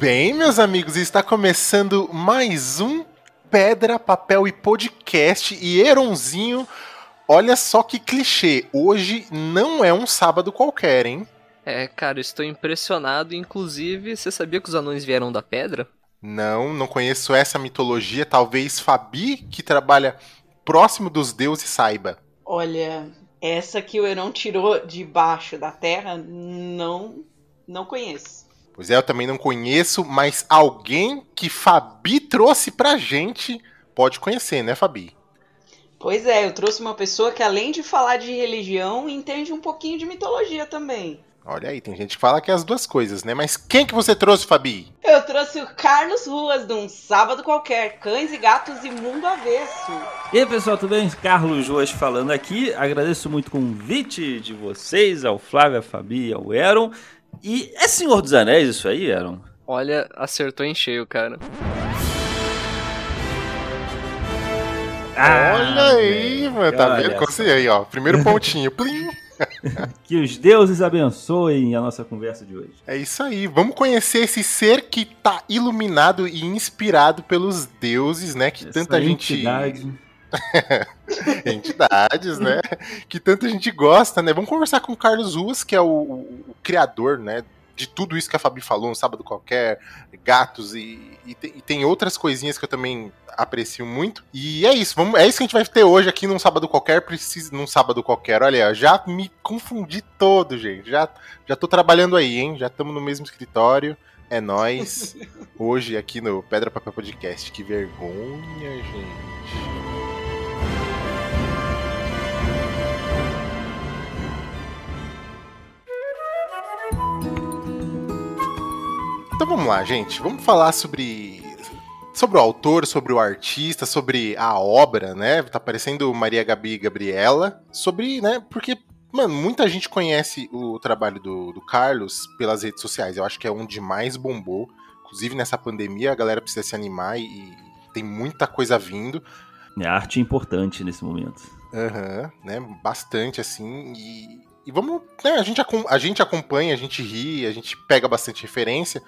Bem, meus amigos, está começando mais um Pedra, Papel e Podcast. E Eronzinho, olha só que clichê. Hoje não é um sábado qualquer, hein? É, cara, estou impressionado. Inclusive, você sabia que os anões vieram da pedra? Não, não conheço essa mitologia. Talvez Fabi, que trabalha próximo dos deuses, saiba. Olha, essa que o Heron tirou de baixo da terra, não, não conheço. Pois é, eu também não conheço, mas alguém que Fabi trouxe pra gente pode conhecer, né, Fabi? Pois é, eu trouxe uma pessoa que além de falar de religião, entende um pouquinho de mitologia também. Olha aí, tem gente que fala que é as duas coisas, né? Mas quem que você trouxe, Fabi? Eu trouxe o Carlos Ruas de um sábado qualquer, cães e gatos e mundo avesso. E aí, pessoal, tudo bem? Carlos Ruas falando aqui. Agradeço muito o convite de vocês, ao Flávio, à Fabi e ao Eron. E é Senhor dos Anéis isso aí, Eron? Olha, acertou em cheio, cara. Ah, olha aí, mano, tá vendo? Consegui aí, ó. Primeiro pontinho. Plim. que os deuses abençoem a nossa conversa de hoje. É isso aí. Vamos conhecer esse ser que tá iluminado e inspirado pelos deuses, né? Que Essa tanta entidade. gente. entidades, né? Que tanta gente gosta, né? Vamos conversar com o Carlos Ruas, que é o, o, criador, né? De tudo isso que a Fabi falou, um sábado qualquer, gatos e, e, tem, e, tem, outras coisinhas que eu também aprecio muito. E é isso, vamos, é isso que a gente vai ter hoje aqui num sábado qualquer, preciso num sábado qualquer. Olha, já me confundi todo, gente. Já, já tô trabalhando aí, hein? Já estamos no mesmo escritório. É nós hoje aqui no Pedra Papel Podcast. Que vergonha, gente. Então vamos lá, gente. Vamos falar sobre sobre o autor, sobre o artista, sobre a obra, né? Tá parecendo Maria Gabi Gabriela, sobre, né? Porque Mano, muita gente conhece o trabalho do, do, Carlos pelas redes sociais. Eu acho que é onde mais bombou. Inclusive nessa pandemia, a galera precisa se animar e, e tem muita coisa vindo. É, a arte é importante nesse momento. Aham, uhum, né? Bastante, assim. E, e vamos. Né, a, gente, a gente acompanha, a gente ri, a gente pega bastante referência.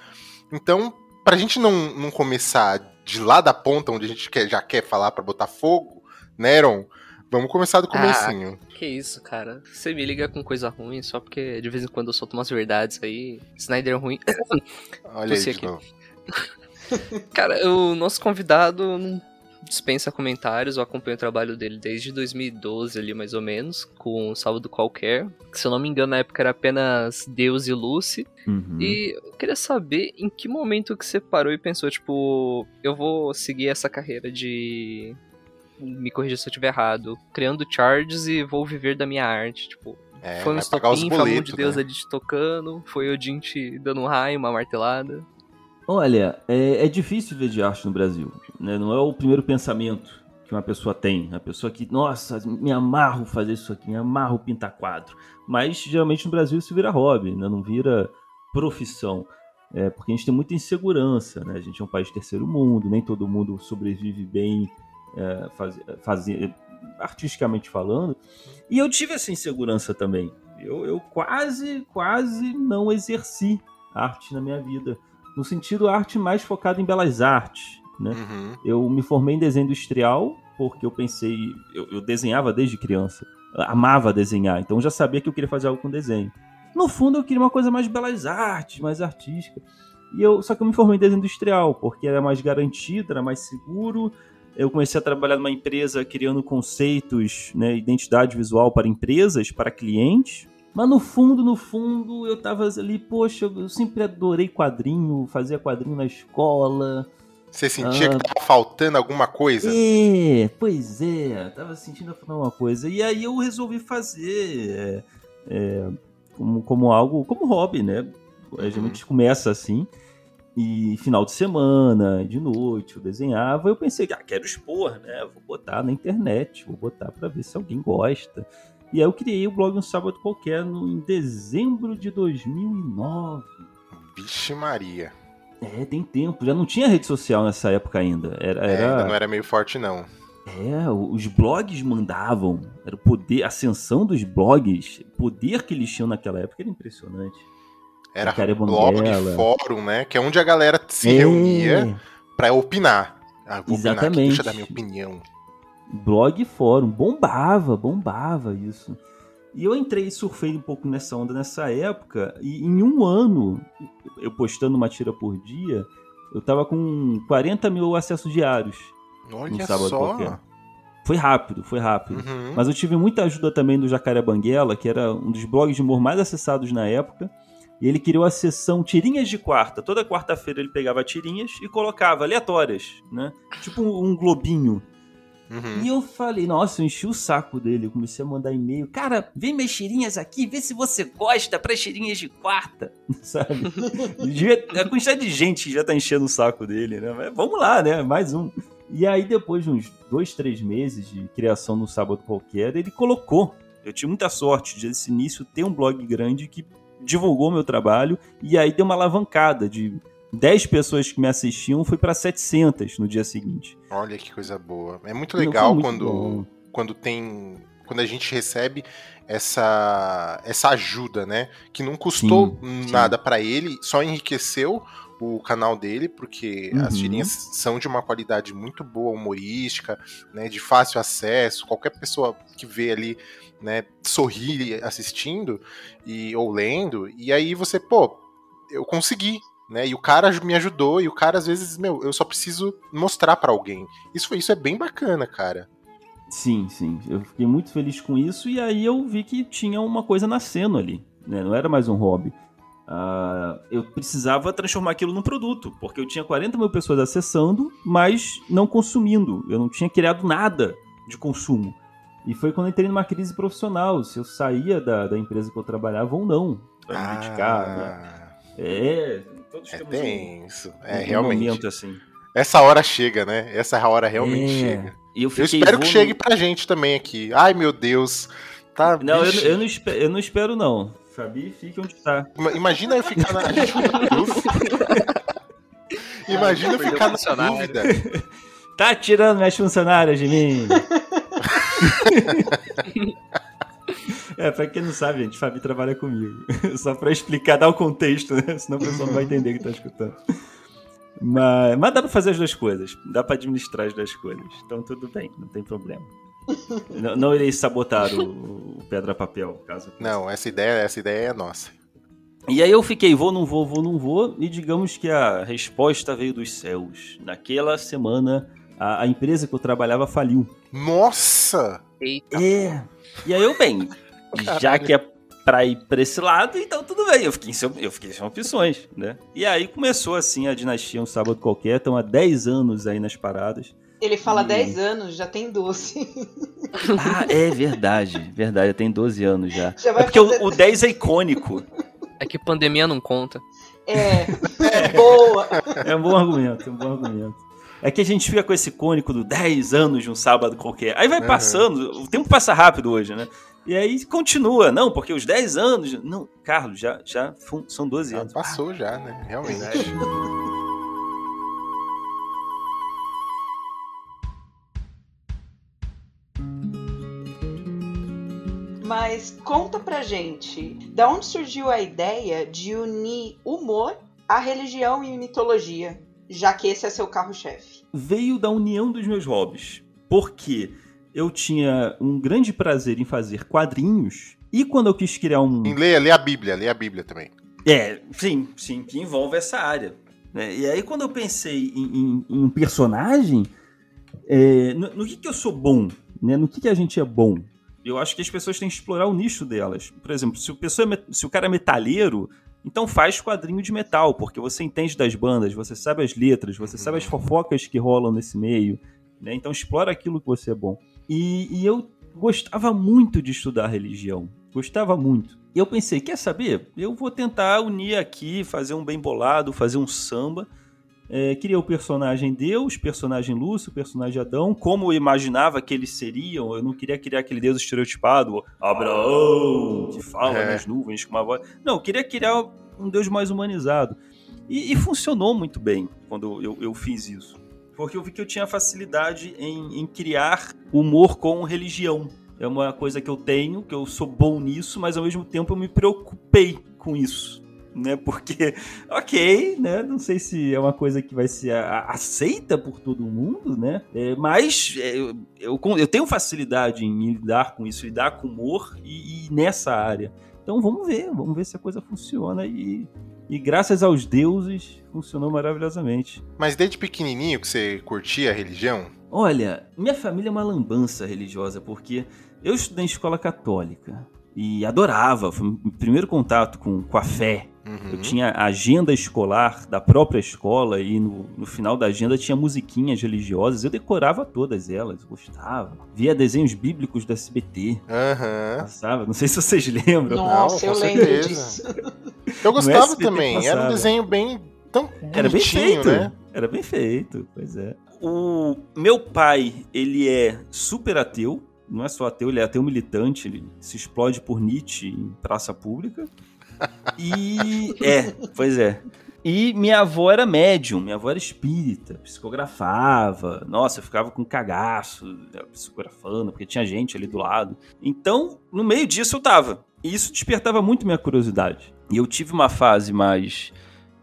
Então, pra gente não, não começar de lá da ponta, onde a gente quer, já quer falar para botar fogo, né, Aaron? Vamos começar do comecinho. Ah, que isso, cara. Você me liga com coisa ruim só porque de vez em quando eu solto umas verdades aí. Snyder ruim. Olha aí, aqui. cara, o nosso convidado não dispensa comentários, eu acompanho o trabalho dele desde 2012 ali, mais ou menos, com Sábado Qualquer, que se eu não me engano na época era apenas Deus e Lucy, uhum. e eu queria saber em que momento que você parou e pensou, tipo, eu vou seguir essa carreira de... me corrija se eu estiver errado, criando charges e vou viver da minha arte, tipo... É, foi um estopim, foi a mão de Deus né? ali te tocando, foi o Odin te dando um raio, uma martelada. Olha, é, é, difícil ver de arte no Brasil. Né? Não é o primeiro pensamento que uma pessoa tem. A pessoa que, nossa, me amarro fazer isso aqui, me amarro pintar quadro. Mas geralmente no Brasil isso vira hobby, né? não vira profissão. É, porque a gente tem muita insegurança, né? A gente é um país de terceiro mundo, nem todo mundo sobrevive bem é, faz, faz, artisticamente falando. E eu tive essa insegurança também. Eu, eu quase, quase não exerci arte na minha vida no sentido arte mais focada em belas artes. Né? Uhum. Eu me formei em desenho industrial porque eu pensei, eu, eu, desenhava desde criança, amava desenhar, então já sabia que eu queria fazer algo com desenho. No fundo eu queria uma coisa mais belas artes, mais artística. E eu, só que eu me formei em desenho industrial porque era mais garantido, era mais seguro. Eu comecei a trabalhar numa empresa criando conceitos, né, identidade visual para empresas, para clientes. Mas no fundo, no fundo, eu tava ali, poxa, eu sempre adorei quadrinho, fazia quadrinho na escola. Você sentia ah, que tava faltando alguma coisa? É, pois é, tava sentindo faltando alguma coisa. E aí eu resolvi fazer é, é, como, como algo, como hobby, né? A gente uhum. começa assim, e final de semana, de noite, eu desenhava. Eu pensei, ah, quero expor, né? Vou botar na internet, vou botar para ver se alguém gosta. E aí eu criei o blog Um Sábado Qualquer no, em dezembro de 2009. Vixe Maria. É, tem tempo. Já não tinha rede social nessa época ainda. Era, é, ainda não era meio forte, não. É, os blogs mandavam. Era o poder, a ascensão dos blogs, o poder que eles tinham naquela época era impressionante. Era Jacaré blog, fórum, né? Que é onde a galera se É, reunia pra opinar. Ah, vou opinar aqui, Exatamente. deixa eu dar minha opinião. Blog e fórum. Bombava, bombava isso. E eu entrei e surfei um pouco nessa onda nessa época, e em um ano, eu postando uma tira por dia, eu tava com 40 mil acessos diários. Olha sábado só. qualquer. Foi rápido, foi rápido. Uhum. Mas eu tive muita ajuda também do Jacaré Banguela, que era um dos blogs de humor mais acessados na época. E ele criou a sessão Tirinhas de Quarta. Toda quarta-feira ele pegava tirinhas e colocava aleatórias, né? Tipo um globinho. Uhum. E eu falei, nossa, eu enchi o saco dele. Eu comecei a mandar e-mail. Cara, vem minhas tirinhas aqui, vê se você gosta para tirinhas de quarta. Sabe? A quantidade de gente que já tá enchendo o saco dele, né? Mas vamos lá, né? Mais um. E aí, depois de uns dois, três meses de criação no Sábado Qualquer, ele colocou. Eu tive muita sorte de, desse início, ter um blog grande que divulgou meu trabalho. E aí deu uma alavancada de 10 pessoas que me assistiam, foi para 700 no dia seguinte. Olha que coisa boa. É muito legal muito quando, bom. quando tem. Quando a gente recebe essa, essa ajuda, né? Que não custou Sim, nada pra ele, só enriqueceu o canal dele, porque as Uhum. tirinhas são de uma qualidade muito boa, humorística, né? De fácil acesso. Qualquer pessoa que vê ali, né, sorri assistindo e, ou lendo, e aí você, pô, eu consegui. Né, e o cara me ajudou, e o cara às vezes, meu, eu só preciso mostrar pra alguém. Isso, foi- isso é bem bacana, cara. Sim, sim. Eu fiquei muito feliz com isso e aí eu vi que tinha uma coisa nascendo ali. Né? Não era mais um hobby. Ah, eu precisava transformar aquilo num produto, porque eu tinha 40 mil pessoas acessando, mas não consumindo. Eu não tinha criado nada de consumo. E foi quando eu entrei numa crise profissional, se eu saía da, da empresa que eu trabalhava ou não, para me dedicar. Né? Ah, É, todos é temos um- tenso. É, um realmente. momento assim. Essa hora chega, né? Essa hora realmente É. chega. E eu, Eu espero que chegue no- pra gente também aqui. Ai, meu Deus. Tá, Não, eu, eu não espero, eu não espero, não. Fabi, fique onde tá. Ima- Imagina eu ficar na. Imagina eu ficar na funcionário. dúvida. Tá tirando minhas funcionárias de mim. é, pra quem não sabe, gente, Fabi trabalha comigo. Só pra explicar, dar o contexto, né? Senão a pessoa não vai entender o que tá escutando. Mas, mas dá pra fazer as duas coisas. Dá pra administrar as duas coisas. Então tudo bem, não tem problema. Não, não irei sabotar o, o Pedra Papel, caso. Não, essa ideia, essa ideia é nossa. E aí eu fiquei, vou, não vou, vou, não vou, e digamos que a resposta veio dos céus. Naquela semana, a, a empresa que eu trabalhava faliu. Nossa! Eita. É. E aí eu, bem, já que é pra ir pra esse lado, então tudo bem. Eu fiquei, sem, eu fiquei sem opções, né? E aí começou assim a dinastia um sábado qualquer, estão há 10 anos aí nas paradas. Ele fala Hum. 10 anos, já tem 12. Ah, é verdade, verdade, tem 12 anos já. Já É porque fazer- o, o 10 é icônico. É que pandemia não conta. É, é boa. É um bom argumento, é um bom argumento. É que a gente fica com esse icônico do 10 anos de um sábado qualquer. Aí vai Uhum. passando, o tempo passa rápido hoje, né? E aí continua. Não, porque os 10 anos. Não, Carlos, já, já são 12 Já anos. passou já, né? Realmente. Mas conta pra gente, da onde surgiu a ideia de unir humor à religião e mitologia, já que esse é seu carro-chefe? Veio da união dos meus hobbies. Porque eu tinha um grande prazer em fazer quadrinhos. E quando eu quis criar um. Lê, lê a Bíblia, lê a Bíblia também. É, sim, sim, que envolve essa área. né? E aí, quando eu pensei em, em- em um personagem, é, no, no que, que eu sou bom? Né? No que, que a gente é bom? Eu acho que as pessoas têm que explorar o nicho delas. Por exemplo, se o, pessoa é se o cara é metalheiro, então faz quadrinho de metal, porque você entende das bandas, você sabe as letras, você sabe as fofocas que rolam nesse meio. né? Então explora aquilo que você é bom. E, e eu gostava muito de estudar religião. Gostava muito. E eu pensei, quer saber? Eu vou tentar unir aqui, fazer um bem bolado, fazer um samba. É, criei o personagem Deus, personagem Lúcio, personagem Adão, como eu imaginava que eles seriam. Eu não queria criar aquele Deus estereotipado, Abraão, que fala É. nas nuvens com uma voz. Não, eu queria criar um Deus mais humanizado. E, e funcionou muito bem quando eu, eu fiz isso. Porque eu vi que eu tinha facilidade em, em criar humor com religião. É uma coisa que eu tenho, que eu sou bom nisso, mas ao mesmo tempo eu me preocupei com isso. né? Porque, ok, né? Não sei se é uma coisa que vai ser aceita por todo mundo, né? É, mas é, eu, eu, eu, tenho facilidade em lidar com isso, lidar com humor e, e, nessa área. Então vamos ver, vamos ver se a coisa funciona e, e graças aos deuses funcionou maravilhosamente. Mas desde pequenininho que você curtia a religião? Olha, minha família é uma lambança religiosa porque eu estudei em escola católica e adorava, foi o primeiro contato com, com a fé, Uhum. Eu tinha a agenda escolar da própria escola e no, no, final da agenda tinha musiquinhas religiosas. Eu decorava todas elas, gostava. Via desenhos bíblicos do SBT. Uhum. Passava. Não sei se vocês lembram. Nossa, Não, eu lembro disso. Eu gostava também. Passava. Era um desenho bem tão Era bem feito, né? Era bem feito, pois é. O meu pai, ele é super ateu. Não é só ateu, ele é ateu militante. Ele se explode por Nietzsche em praça pública. E. É, pois é. E minha avó era médium, minha avó era espírita, psicografava. Nossa, eu ficava com cagaço né, psicografando, porque tinha gente ali do lado. Então, no meio disso eu tava. E isso despertava muito minha curiosidade. E eu tive uma fase mais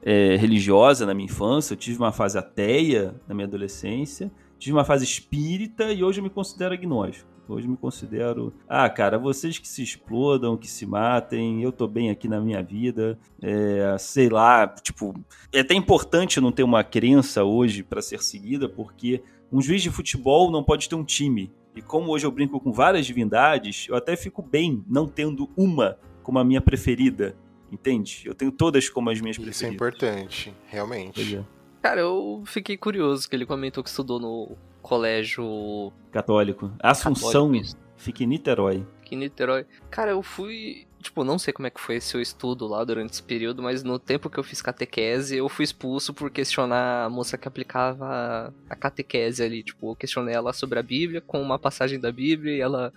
é, religiosa na minha infância, eu tive uma fase ateia na minha adolescência, tive uma fase espírita e hoje eu me considero agnóstico. Hoje me considero, ah, cara, vocês que se explodam, que se matem, eu tô bem aqui na minha vida, é, sei lá, tipo, é até importante não ter uma crença hoje para ser seguida, porque um juiz de futebol não pode ter um time. E como hoje eu brinco com várias divindades, eu até fico bem não tendo uma como a minha preferida, entende? Eu tenho todas como as minhas Isso preferidas. Isso é importante, realmente. É. Cara, eu fiquei curioso que ele comentou que estudou no colégio católico. Assunção católico. fica em Niterói. Fica em Niterói. Cara, eu fui. Tipo, não sei como é que foi seu estudo lá durante esse período, mas no tempo que eu fiz catequese, eu fui expulso por questionar a moça que aplicava a catequese ali. Tipo, eu questionei ela sobre a Bíblia, com uma passagem da Bíblia, e ela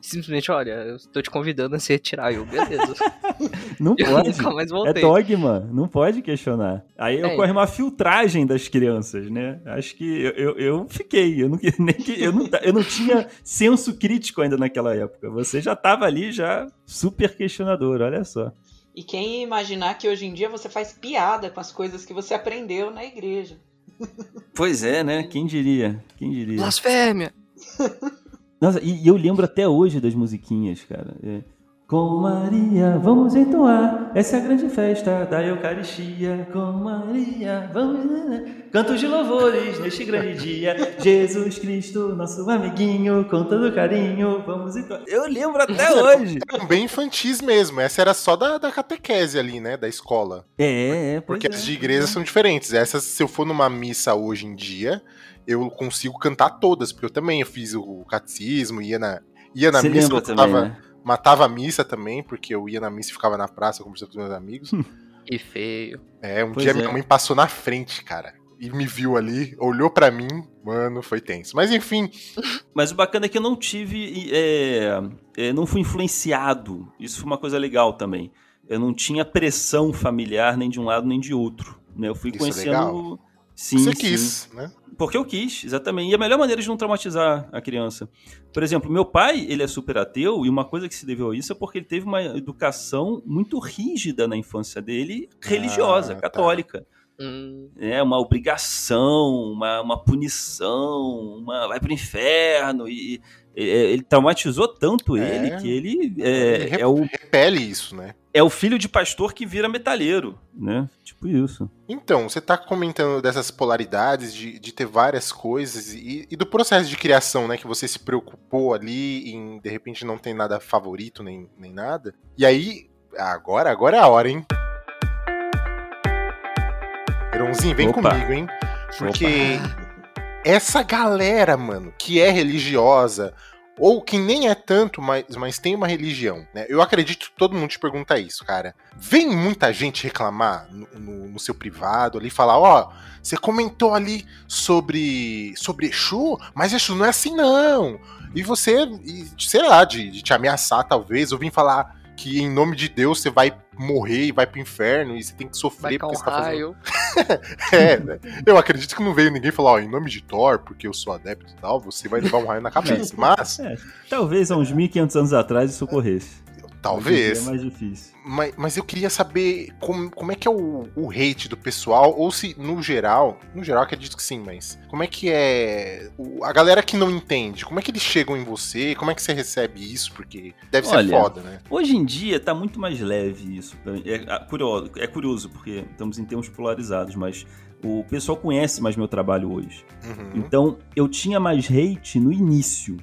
simplesmente, olha, eu tô te convidando a se retirar. Eu, beleza. não eu pode. Nunca mais voltei. É dogma, não pode questionar. Aí é. ocorre uma filtragem das crianças, né? Acho que eu, eu, eu fiquei, eu não, nem que, eu, não, eu não tinha senso crítico ainda naquela época. Você já tava ali, já super questionador, olha só. E quem ia imaginar que hoje em dia você faz piada com as coisas que você aprendeu na igreja. Pois é, né? Quem diria? Quem diria? Blasfêmia! Nossa, e, e, eu lembro até hoje das musiquinhas, cara. É, com Maria, vamos entoar essa é a grande festa da Eucaristia. Com Maria, vamos. Né, né. Cantos de louvores neste grande dia. Jesus Cristo, nosso amiguinho, com todo carinho, vamos entoar. Eu lembro até hoje. Eram bem infantis mesmo. Essa era só da, da catequese ali, né? Da escola. É, é Porque é, as de igreja é. são diferentes. Essas, se eu for numa missa hoje em dia, eu consigo cantar todas, porque eu também fiz o catecismo, ia na, ia na missa, eu também, né? Matava a missa também, porque eu ia na missa e ficava na praça conversando com os meus amigos. E feio. É, um pois dia é. minha mãe passou na frente, cara. E me viu ali, olhou para mim, mano, foi tenso. Mas enfim. Mas o bacana é que eu não tive. É, é, não fui influenciado. Isso foi uma coisa legal também. Eu não tinha pressão familiar nem de um lado nem de outro. Né? Eu fui Isso é conhecendo. É Sim, Você quis, né? Porque eu quis, exatamente. E a melhor maneira de não traumatizar a criança. Por exemplo, meu pai, ele é super ateu, e uma coisa que se deveu a isso é porque ele teve uma educação muito rígida na infância dele, religiosa, ah, tá. católica. Hum. É uma obrigação, uma, uma punição, uma vai pro inferno. E, e ele traumatizou tanto é. ele que ele é, ele é o repele isso, né? É o filho de pastor que vira metalheiro, né? Tipo isso. Então, você tá comentando dessas polaridades, de, de ter várias coisas e, e, do processo de criação, né? Que você se preocupou ali em, de repente, não tem nada favorito nem, nem nada. E aí, agora, agora é a hora, hein? Heronzinho, vem Opa. comigo, hein? Porque Opa. essa galera, mano, que é religiosa, ou que nem é tanto, mas, mas tem uma religião, né? Eu acredito que todo mundo te pergunta isso, cara. Vem muita gente reclamar no, no, no seu privado ali, falar, ó, oh, você comentou ali sobre, sobre Exu, mas Exu não é assim não. E você, sei lá, de, de te ameaçar talvez, ou vir falar, que em nome de Deus você vai morrer e vai pro inferno e você tem que sofrer vai porque você tá fazendo. é, né? Eu acredito que não veio ninguém falar, ó, em nome de Thor, porque eu sou adepto e tal, você vai levar um raio na cabeça. Mas. É, talvez há uns 1500 anos atrás isso ocorresse. Talvez. É mais difícil. Mas, mas eu queria saber como, como é que é o, o hate do pessoal, ou se, no geral, no geral acredito que sim, mas como é que é o- a galera que não entende, como é que eles chegam em você, como é que você recebe isso, porque deve ser Olha, foda, né? Hoje em dia tá muito mais leve isso. É, ah, curioso, é curioso, porque estamos em termos polarizados, mas o pessoal conhece mais meu trabalho hoje. Uhum. Então, eu tinha mais hate no início.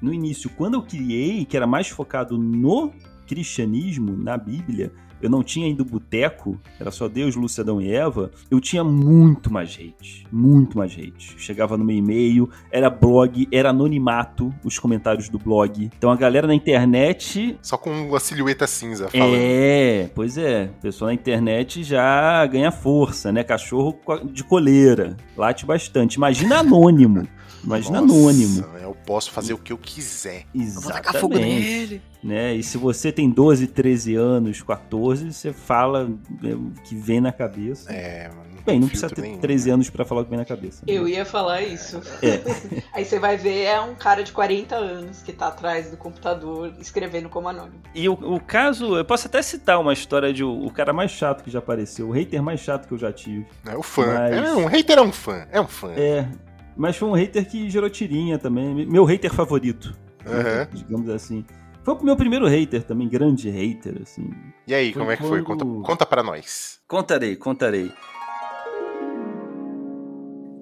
No início, quando eu criei, que era mais focado no cristianismo, na Bíblia, eu não tinha ainda o boteco, era só Deus, Lúcia, Adão e Eva, eu tinha muito mais hate. Muito mais hate. Chegava no meu e-mail, era blog, era anonimato, os comentários do blog. Então a galera na internet Só com uma silhueta cinza falando. é, pois é. O pessoal na internet já ganha força, né? Cachorro de coleira. Late bastante. Imagina anônimo. Imagina Nossa, anônimo. Eu posso fazer o que eu quiser. Vou tacar fogo Exatamente. nele. Né? E se você tem 12, 13 anos, 14, você fala né, o que vem na cabeça. É, não Bem, não precisa ter nenhum, 13 né? anos pra falar o que vem na cabeça. né? Eu ia falar isso. É. Aí você vai ver, é um cara de 40 anos que tá atrás do computador escrevendo como anônimo. E o, o caso, eu posso até citar uma história de o, o cara mais chato que já apareceu, o hater mais chato que eu já tive. É o fã. Mas- É, um hater é um fã. É um fã. É, mas foi um hater que gerou tirinha também. Meu hater favorito, Aham. digamos assim. Foi o meu primeiro hater também, grande hater, assim. E aí, Foi como é que foi? Conta, conta pra nós. Contarei, contarei.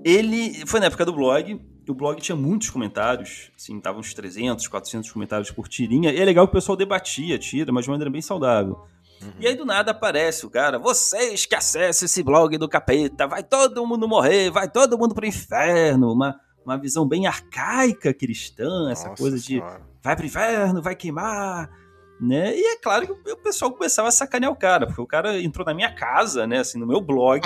Ele foi na época do blog. O blog tinha muitos comentários, assim, tava uns 300, 400 comentários por tirinha. E é legal que o pessoal debatia tira, mas de maneira bem saudável. E aí do nada aparece o cara, vocês que acessam esse blog do capeta, vai todo mundo morrer, vai todo mundo pro inferno. Uma, uma visão bem arcaica cristã, essa Nossa coisa de Senhora. vai pro inferno, vai queimar, né? E é claro que o pessoal começava a sacanear o cara, porque o cara entrou na minha casa, né, assim, no meu blog,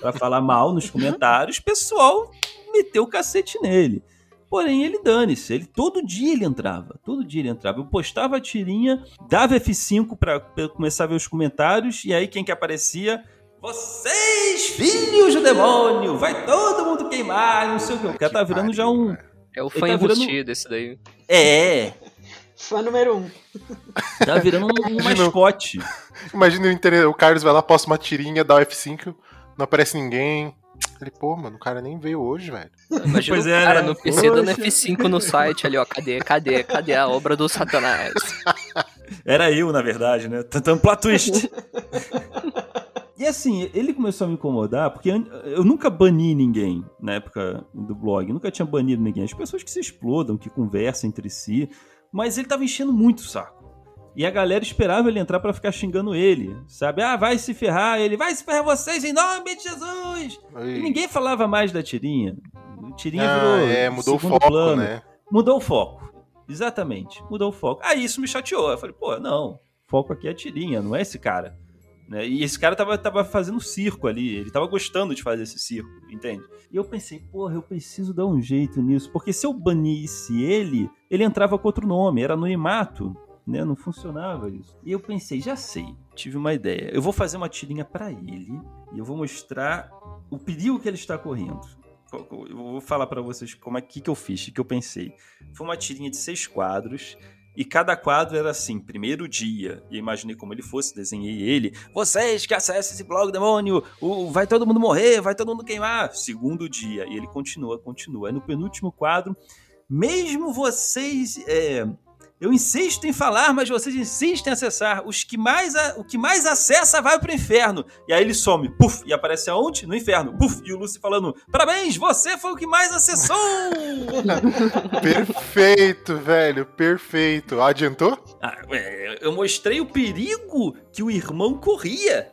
pra falar mal nos comentários, o pessoal meteu o cacete nele. Porém, ele dane-se, ele todo dia ele entrava, todo dia ele entrava. Eu postava a tirinha, dava F5 pra, pra começar a ver os comentários, e aí quem que aparecia? Vocês, filhos do demônio, vai todo mundo queimar, não sei o que. O cara tá virando já um. É o fã tá virando- enrustido esse daí. É, Fã número um. tá virando um, um Imagina o- mascote. Imagina o, inter- o Carlos vai lá, posta uma tirinha, dá o F5, não aparece ninguém. Ele, pô, mano, o cara nem veio hoje, velho. Imagina Pois o é, cara né? no PC dando Poxa. F5 no site ali, ó. Cadê, cadê, cadê a obra do Satanás? Era eu, na verdade, né? Tentando plot twist. e assim, ele começou a me incomodar, porque eu nunca bani ninguém na época do blog. Nunca tinha banido ninguém. As pessoas que se explodam, que conversam entre si. Mas ele tava enchendo muito o saco. E a galera esperava ele entrar pra ficar xingando ele, sabe? Ah, vai se ferrar. Ele vai se ferrar vocês em nome de Jesus. E ninguém falava mais da tirinha. A tirinha Ah, virou. é, mudou o foco, plano. né? Mudou o foco. Exatamente, mudou o foco. Aí isso me chateou. Eu falei, pô, não, foco aqui é a tirinha, não é esse cara. Né? E esse cara tava, tava fazendo circo ali, ele tava gostando de fazer esse circo, entende? E eu pensei, porra, eu preciso dar um jeito nisso, porque se eu banisse ele, ele entrava com outro nome, era anonimato, né? Não funcionava isso. E eu pensei, já sei, tive uma ideia. Eu vou fazer uma tirinha pra ele e eu vou mostrar o perigo que ele está correndo. Eu vou falar pra vocês como é que, que eu fiz, que eu pensei. Foi uma tirinha de seis quadros. E cada quadro era assim, primeiro dia. E imaginei como ele fosse, desenhei ele. Vocês que acessam esse blog, demônio, o, vai todo mundo morrer, vai todo mundo queimar. Segundo dia. E ele continua, continua. Aí no penúltimo quadro, mesmo vocês. é, eu insisto em falar, mas vocês insistem em acessar. Os que mais a- o que mais acessa vai pro inferno. E aí ele some, puf, e aparece aonde? No inferno, puf. E o Lucy falando: Parabéns, você foi o que mais acessou! Perfeito, velho, perfeito. Adiantou? Ah, é, eu mostrei o perigo que o irmão corria,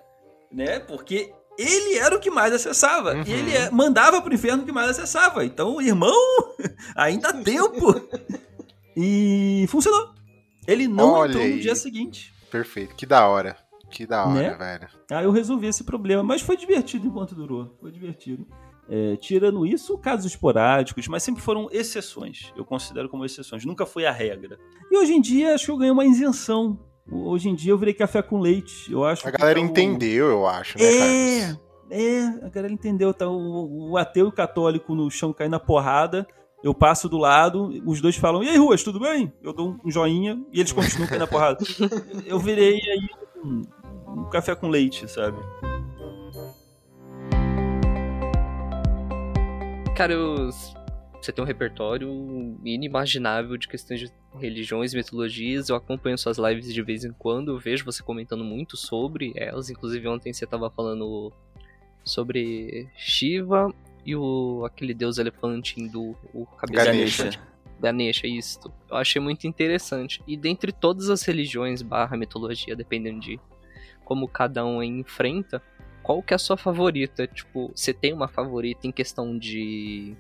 né? Porque ele era o que mais acessava. Uhum. E ele é- mandava pro inferno o que mais acessava. Então, o irmão, ainda há tempo. E funcionou. Ele não Olha entrou no aí. dia seguinte. Perfeito, que da hora. Que da hora, Né? velho. Aí eu resolvi esse problema. Mas foi divertido enquanto durou. Foi divertido. É, tirando isso, casos esporádicos, mas sempre foram exceções. Eu considero como exceções. Nunca foi a regra. E hoje em dia, acho que eu ganhei uma isenção. Hoje em dia eu virei café com leite. Eu acho A galera tá o- entendeu, eu acho, né, É, Carlos? é, a galera entendeu. Tá o, o ateu e o católico no chão caindo na porrada. Eu passo do lado, os dois falam, e aí, Ruas, tudo bem? Eu dou um joinha e eles continuam caindo na porrada. Eu virei aí um, um café com leite, sabe? Cara, eu... você tem um repertório inimaginável de questões de religiões, mitologias. Eu acompanho suas lives de vez em quando, eu vejo você comentando muito sobre elas. Inclusive, ontem você tava falando sobre Shiva e o aquele deus elefante hindu, o cabeça Ganesha. Ganesha, isso. Eu achei muito interessante. E dentre todas as religiões barra mitologia, dependendo de como cada um enfrenta, qual que é a sua favorita? Tipo, você tem uma favorita em questão de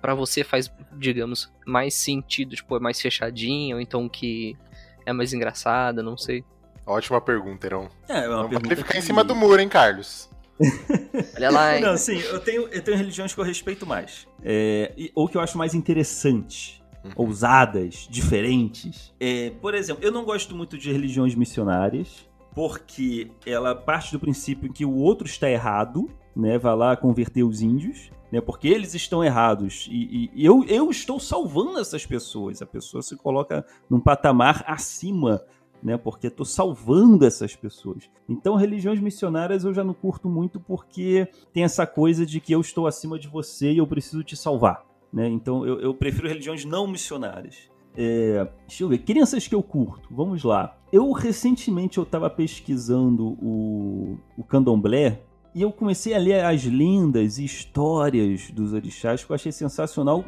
Pra você faz, digamos, mais sentido, tipo, é mais fechadinha, ou então que é mais engraçada, não sei. Ótima pergunta, Heron. É, é uma Não pergunta pode ficar em que- cima do muro, hein, Carlos? Olha lá, hein? Não, sim, eu tenho, eu tenho religiões que eu respeito mais. É, ou que eu acho mais interessante. Uhum. Ousadas, diferentes. É, por exemplo, eu não gosto muito de religiões missionárias, porque ela parte do princípio que o outro está errado, né? Vai lá converter os índios, né? Porque eles estão errados. E, e eu, eu estou salvando essas pessoas. A pessoa se coloca num patamar acima né? Porque estou salvando essas pessoas. Então, religiões missionárias eu já não curto muito porque tem essa coisa de que eu estou acima de você e eu preciso te salvar, né? Então, eu, eu prefiro religiões não missionárias. É, deixa eu ver, crenças que eu curto, vamos lá. Eu recentemente eu estava pesquisando o, o candomblé e eu comecei a ler as lendas e histórias dos orixás que eu achei sensacional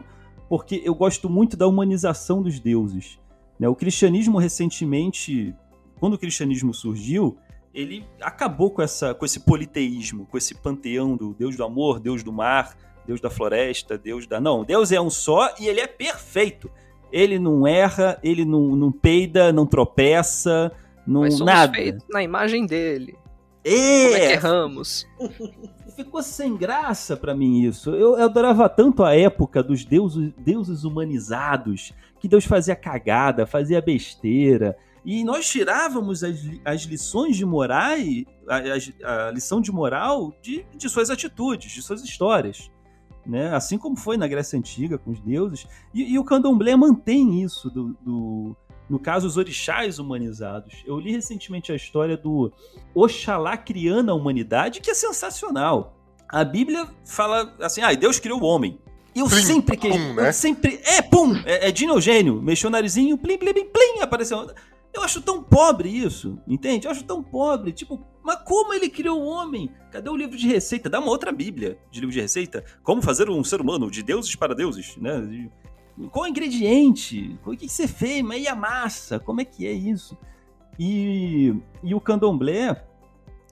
porque eu gosto muito da humanização dos deuses. Né? O cristianismo recentemente, quando o cristianismo surgiu, ele acabou com, essa, com esse politeísmo, com esse panteão do Deus do amor, Deus do mar, Deus da floresta, Deus da. Não, Deus é um só e ele é perfeito. Ele não erra, ele não, não peida, não tropeça, não Mas somos nada. feitos na imagem dele. Como é que É, erramos? ficou sem graça pra mim isso. Eu, eu adorava tanto a época dos deuses, deuses humanizados, que Deus fazia cagada, fazia besteira. E nós tirávamos as, as lições de moral, a, a- a lição de moral de, de suas atitudes, de suas histórias. Né? Assim como foi na Grécia Antiga com os deuses. E, e o candomblé mantém isso, do, do- no caso, os orixás humanizados. Eu li recentemente a história do Oxalá criando a humanidade, que é sensacional. A Bíblia fala assim: ah, Deus criou o homem. E eu Plim, sempre que. pum, né? Sempre. É, pum! É, é dinogênio. Mexeu o narizinho, plim, plim, plim, plim, apareceu. Eu acho tão pobre isso, entende? Eu acho tão pobre. Tipo, mas como ele criou o homem? Cadê o livro de receita? Dá uma outra Bíblia de livro de receita. Como fazer um ser humano de deuses para deuses, né? Qual ingrediente? O que, que você fez? Mas e a massa? Como é que é isso? E, e o candomblé,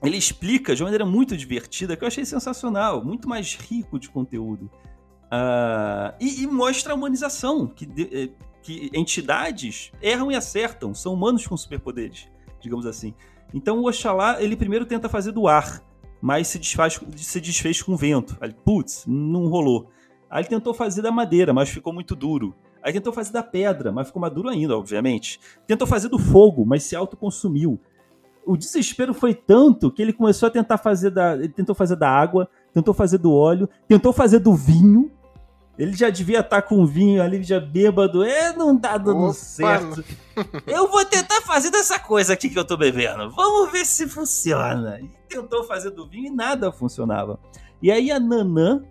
ele explica de uma maneira muito divertida, que eu achei sensacional, muito mais rico de conteúdo. Ah, e, e mostra a humanização, que, eh, que entidades erram e acertam, são humanos com superpoderes, digamos assim. Então o Oxalá, ele primeiro tenta fazer do ar, mas se, desfaz, se desfez com o vento. Putz, não rolou. Aí ele tentou fazer da madeira, mas ficou muito duro. Aí tentou fazer da pedra, mas ficou mais duro ainda, obviamente. Tentou fazer do fogo, mas se autoconsumiu. O desespero foi tanto que ele começou a tentar fazer da. Ele tentou fazer da água, tentou fazer do óleo, tentou fazer do vinho. Ele já devia estar com vinho ali, já bêbado. É, não tá dando Opa, certo. Eu vou tentar fazer dessa coisa aqui que eu tô bebendo. Vamos ver se funciona. E tentou fazer do vinho e nada funcionava. E aí a Nanã,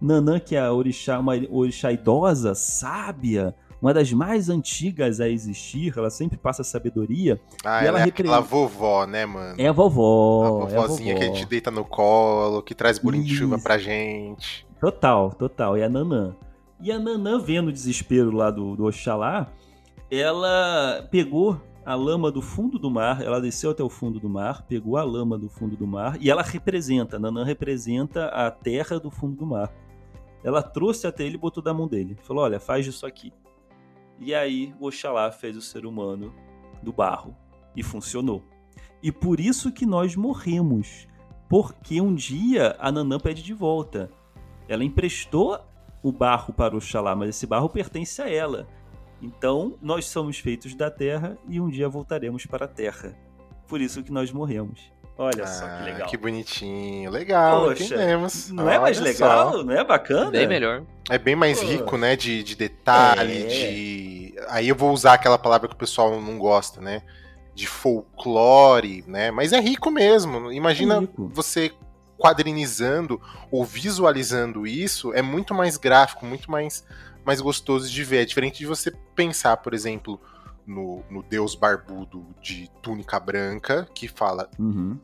Nanã, que é a orixá, uma orixá idosa, sábia, uma das mais antigas a existir, ela sempre passa sabedoria, Ah, E ela, ela é aquela vovó, né, mano? é a vovó. a é a vovozinha que a vovó. gente deita no colo, que traz bolinho de chuva Isso. pra gente. Total, total. É a Nanã. E a Nanã, vendo o desespero lá do, do Oxalá, ela pegou a lama do fundo do mar, ela desceu até o fundo do mar, pegou a lama do fundo do mar e ela representa, a Nanã representa a terra do fundo do mar. Ela trouxe até ele e botou da mão dele. Falou: Olha, faz isso aqui. E aí Oxalá fez o ser humano do barro e funcionou. E por isso que nós morremos. Porque um dia a Nanã pede de volta. Ela emprestou o barro para Oxalá, mas esse barro pertence a ela. Então, nós somos feitos da terra e um dia voltaremos para a terra. Por isso que nós morremos. Olha ah, só que legal. Que bonitinho. Legal, Poxa, entendemos. Não é mais Olha legal? só. Não é bacana? Bem melhor. É bem mais Pô. rico, né? De, de detalhe, É. de. Aí eu vou usar aquela palavra que o pessoal não gosta, né? De folclore, né? Mas é rico mesmo. Imagina É rico. você quadrinizando ou visualizando isso, é muito mais gráfico, muito mais, mais gostoso de ver. É diferente de você pensar, por exemplo, no, no Deus Barbudo de túnica branca, que fala Uhum.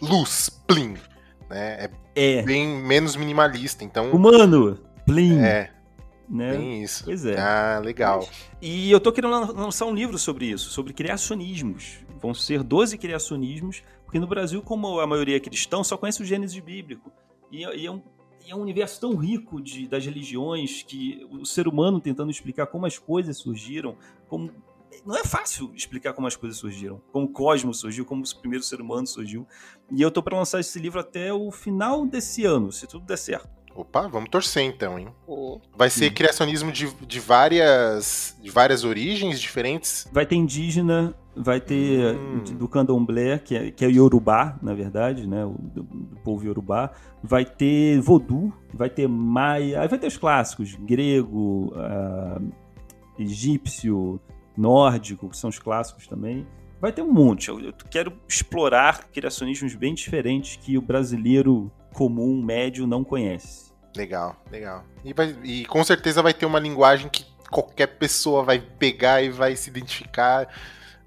luz, plim, né? É É. bem menos minimalista, então Humano, Plim, é, né? bem isso. Pois é. Ah, legal. E eu tô querendo lan- lançar um livro sobre isso, sobre criacionismos. Vão ser 12 criacionismos, porque no Brasil, como a maioria é cristão, só conhece o Gênesis bíblico. E, é- e é, um, e é um universo tão rico de, das religiões que o ser humano tentando explicar como as coisas surgiram, como não é fácil explicar como as coisas surgiram, como o cosmos surgiu, como o primeiro ser humano surgiu. E eu tô para lançar esse livro até o final desse ano, se tudo der certo. Opa, vamos torcer então, hein? Vai ser Sim. criacionismo de, de várias de várias origens diferentes. Vai ter indígena, vai ter Hum. do candomblé, que é, que é Yorubá, na verdade, né? O, do, do povo Yorubá. Vai ter voodoo, vai ter maia, aí vai ter os clássicos, grego, ah, egípcio, nórdico, que são os clássicos também. Vai ter um monte. Eu, eu quero explorar criacionismos bem diferentes que o brasileiro comum, médio, não conhece. Legal, legal. E, vai- e com certeza vai ter uma linguagem que qualquer pessoa vai pegar e vai se identificar.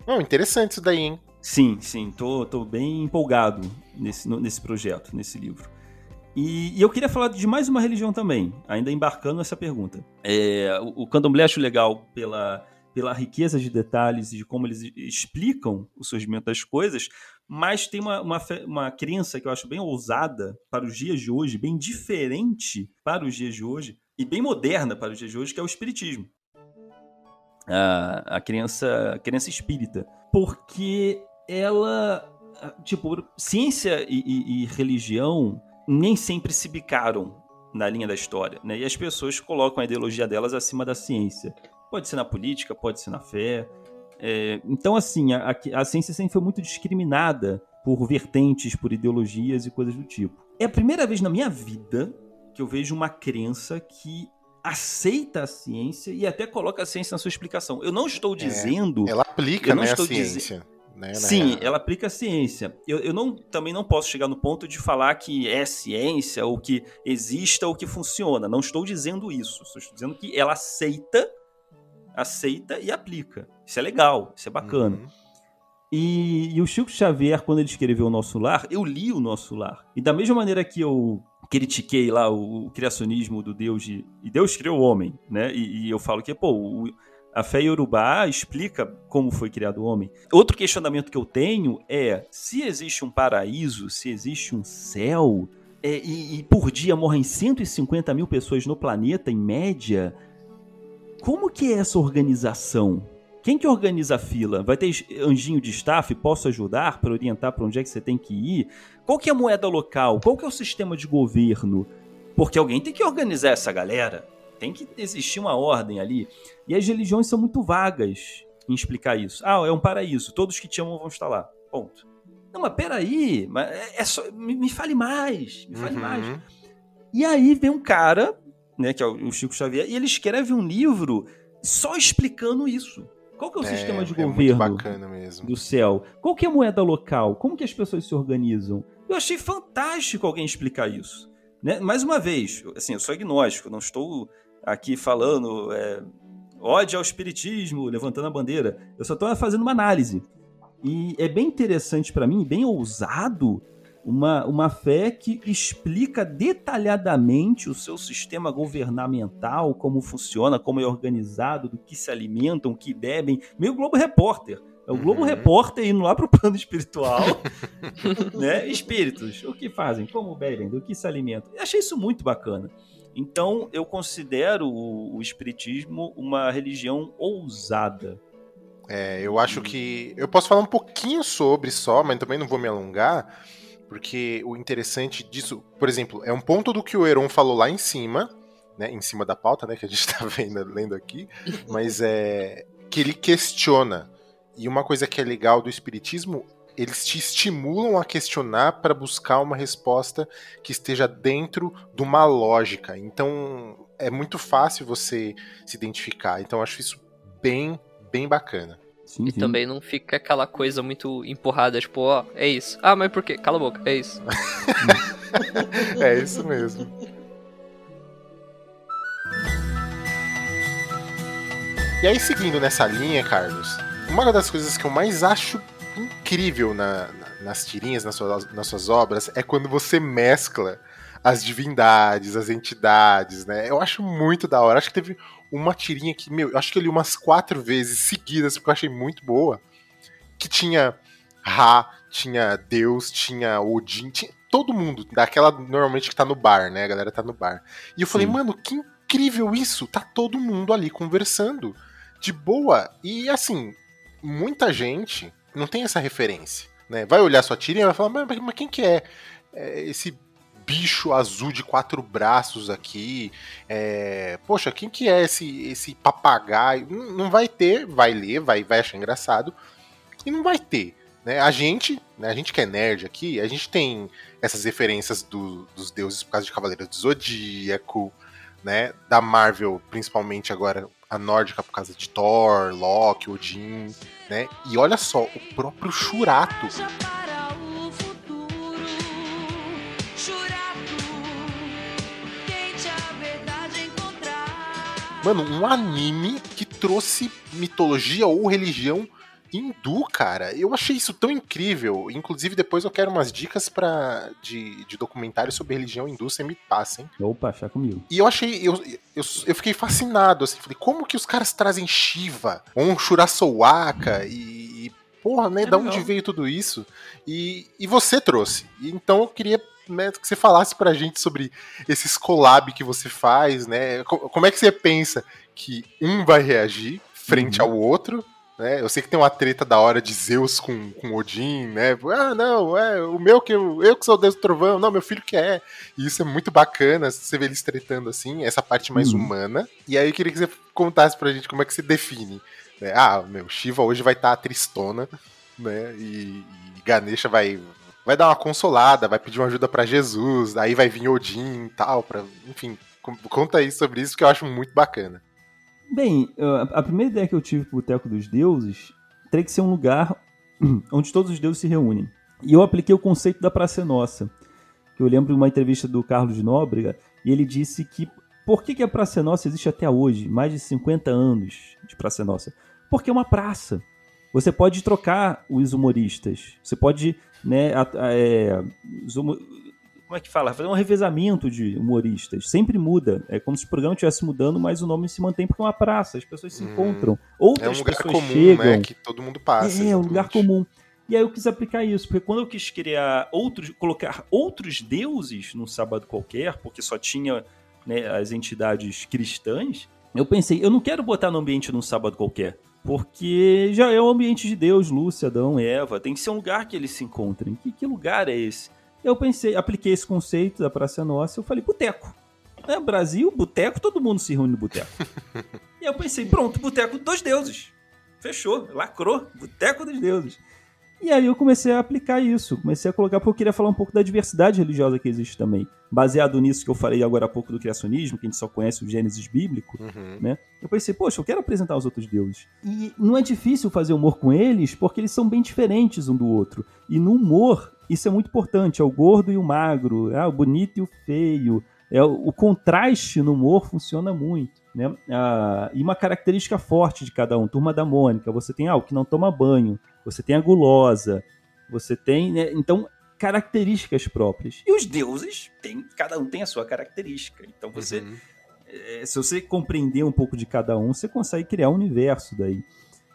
Não, interessante isso daí, hein? Sim, sim, tô, tô bem empolgado nesse, nesse projeto, nesse livro. E, e eu queria falar de mais uma religião também, ainda embarcando nessa pergunta. É, o, o candomblé acho legal pela, pela riqueza de detalhes e de como eles explicam o surgimento das coisas, mas tem uma, uma, uma crença que eu acho bem ousada para os dias de hoje, bem diferente para os dias de hoje, e bem moderna para os dias de hoje, que é o espiritismo. A, a crença, a crença espírita. Porque ela, tipo, ciência e, e- e religião nem sempre se bicaram na linha da história, né? E as pessoas colocam a ideologia delas acima da ciência. Pode ser na política, pode ser na fé. É, então, assim, a, a- ciência sempre foi muito discriminada por vertentes, por ideologias e coisas do tipo. É a primeira vez na minha vida que eu vejo uma crença que aceita a ciência e até coloca a ciência na sua explicação. Eu não estou dizendo Ela aplica, né, a ciência. né, na Sim, real. ela aplica a ciência. Eu, eu não, também não posso chegar no ponto de falar que é ciência, ou que exista, ou que funciona. Não estou dizendo isso. Só estou dizendo que ela aceita, aceita e aplica. Isso é legal, isso é bacana. Uhum. E, e o Chico Xavier, quando ele escreveu O Nosso Lar, eu li O Nosso Lar. E da mesma maneira que eu critiquei lá o, o criacionismo do Deus de, e Deus criou o homem, né? E, e eu falo que, pô, o- a fé iorubá explica como foi criado o homem. Outro questionamento que eu tenho é, se existe um paraíso, se existe um céu, é, e, e por dia morrem 150 mil pessoas no planeta, em média, como que é essa organização? Quem que organiza a fila? Vai ter anjinho de staff? Posso ajudar para orientar para onde é que você tem que ir? Qual que é a moeda local? Qual que é o sistema de governo? Porque alguém tem que organizar essa galera. Tem que existir uma ordem ali. E as religiões são muito vagas em explicar isso. Ah, é um paraíso. Todos que te amam vão estar lá. Ponto. Não, mas peraí. Mas é é só, me, me fale mais. Me fale Uhum. mais. E aí vem um cara, né, que é o Chico Xavier, e ele escreve um livro só explicando isso. Qual que é o sistema de é governo do céu? Qual que é a moeda local? Como que as pessoas se organizam? Eu achei fantástico alguém explicar isso. Né? Mais uma vez, assim, eu sou agnóstico, não estou aqui falando é, ódio ao espiritismo, levantando a bandeira. Eu só estou fazendo uma análise. E é bem interessante para mim, bem ousado, uma, uma fé que explica detalhadamente o seu sistema governamental, como funciona, como é organizado, do que se alimentam, o que bebem. Meio Globo Repórter. É o Globo Uhum. Repórter indo lá pro plano espiritual, né? Espíritos, o que fazem, como bebem, do que se alimentam. Eu achei isso muito bacana. Então, eu considero o, o espiritismo uma religião ousada. É, eu acho que. Eu posso falar um pouquinho sobre só, mas também não vou me alongar, porque o interessante disso, por exemplo, é um ponto do que o Heron falou lá em cima, né? Em cima da pauta, né? Que a gente tá vendo, lendo aqui, mas é. que ele questiona. E uma coisa que é legal do Espiritismo eles te estimulam a questionar para buscar uma resposta que esteja dentro de uma lógica. Então é muito fácil você se identificar. Então acho isso bem, bem bacana. Sim, e sim. também não fica aquela coisa muito empurrada, tipo, ó, é isso. Ah, mas por quê? Cala a boca, é isso. é isso mesmo. E aí, seguindo nessa linha, Carlos, uma das coisas que eu mais acho incrível na, na, nas tirinhas, nas suas, nas suas obras, é quando você mescla as divindades, as entidades, né? Eu acho muito da hora. Acho que teve uma tirinha que, meu, eu acho que eu li umas quatro vezes seguidas, porque eu achei muito boa. Que tinha Ra, tinha Deus, tinha Odin, tinha todo mundo, daquela normalmente que tá no bar, né? A galera tá no bar. E eu falei, Sim. mano, que incrível isso! Tá todo mundo ali conversando. De boa. E assim, muita gente não tem essa referência. Né? Vai olhar sua tirinha e vai falar, mas, mas quem que é? é esse bicho azul de quatro braços aqui. É, poxa, quem que é esse, esse papagaio? Não vai ter, vai ler, vai, vai achar engraçado. E não vai ter. Né? A gente, né, a gente que é nerd aqui, a gente tem essas referências do, dos deuses por causa de Cavaleiro do Zodíaco, né? Da Marvel, principalmente agora a nórdica por causa de Thor, Loki, Odin, né? E olha só, o próprio Shurato Mano, um anime que trouxe mitologia ou religião hindu, cara. Eu achei isso tão incrível. Inclusive, depois eu quero umas dicas para de, de documentário sobre religião hindu, você me passa, hein? Opa, achar comigo. E eu achei, eu, eu, eu, fiquei fascinado, assim, falei, como que os caras trazem Shiva, ou um Shurasowaka e, e porra, né, é da onde veio tudo isso? E, e você trouxe. Então eu queria né, que você falasse pra gente sobre esses collab que você faz, né? Como é que você pensa que um vai reagir frente uhum. ao outro? Né? Eu sei que tem uma treta da hora de Zeus com, com Odin, né? Ah, não, é o meu que eu, eu que sou o Deus do Trovão, não, meu filho que é. E isso é muito bacana, você vê eles tretando assim, essa parte mais uhum. humana. E aí eu queria que você contasse pra gente como é que se define. Né? Ah, meu, Shiva hoje vai estar tá tristona, né? E, e Ganesha vai vai dar uma consolada, vai pedir uma ajuda para Jesus, aí vai vir Odin e tal, para, enfim, conta aí sobre isso que eu acho muito bacana. Bem, a primeira ideia que eu tive pro Boteco dos Deuses teria que ser um lugar onde todos os deuses se reúnem. E eu apliquei o conceito da Praça Nossa, que eu lembro de uma entrevista do Carlos Nóbrega, e ele disse que por que, que a Praça Nossa existe até hoje, mais de 50 anos de Praça Nossa? Porque é uma praça. Você pode trocar os humoristas, você pode né, a, a, é, como é que fala? Fazer um revezamento de humoristas. Sempre muda. É como se o programa estivesse mudando, mas o nome se mantém porque é uma praça, as pessoas se hum, encontram. Outras é um lugar pessoas comum, chegam. Né, que todo mundo passa. É, é um lugar comum. E aí eu quis aplicar isso, porque quando eu quis criar outros, colocar outros deuses num sábado qualquer, porque só tinha né, as entidades cristãs, eu pensei, eu não quero botar no ambiente num sábado qualquer. Porque já é o ambiente de Deus, Lúcia, Adão, Eva. Tem que ser um lugar que eles se encontrem. Que, que lugar é esse? Eu pensei, apliquei esse conceito da Praça Nossa, eu falei, boteco. É, Brasil, boteco, todo mundo se reúne no boteco. e eu pensei, pronto, boteco dos deuses. Fechou, lacrou, boteco dos deuses. E aí eu comecei a aplicar isso, comecei a colocar, porque eu queria falar um pouco da diversidade religiosa que existe também. Baseado nisso que eu falei agora há pouco do criacionismo, que a gente só conhece o Gênesis bíblico, uhum. né? Eu pensei, poxa, eu quero apresentar os outros deuses. E não é difícil fazer humor com eles, porque eles são bem diferentes um do outro. E no humor, isso é muito importante, é o gordo e o magro, é o bonito e o feio. É, o contraste no humor funciona muito. Né? Ah, e uma característica forte de cada um. Turma da Mônica, você tem ah, o que não toma banho, você tem a gulosa, você tem. Né? Então, características próprias. E os deuses, tem, cada um tem a sua característica. Então, você. Uhum. É, se você compreender um pouco de cada um, você consegue criar um universo daí.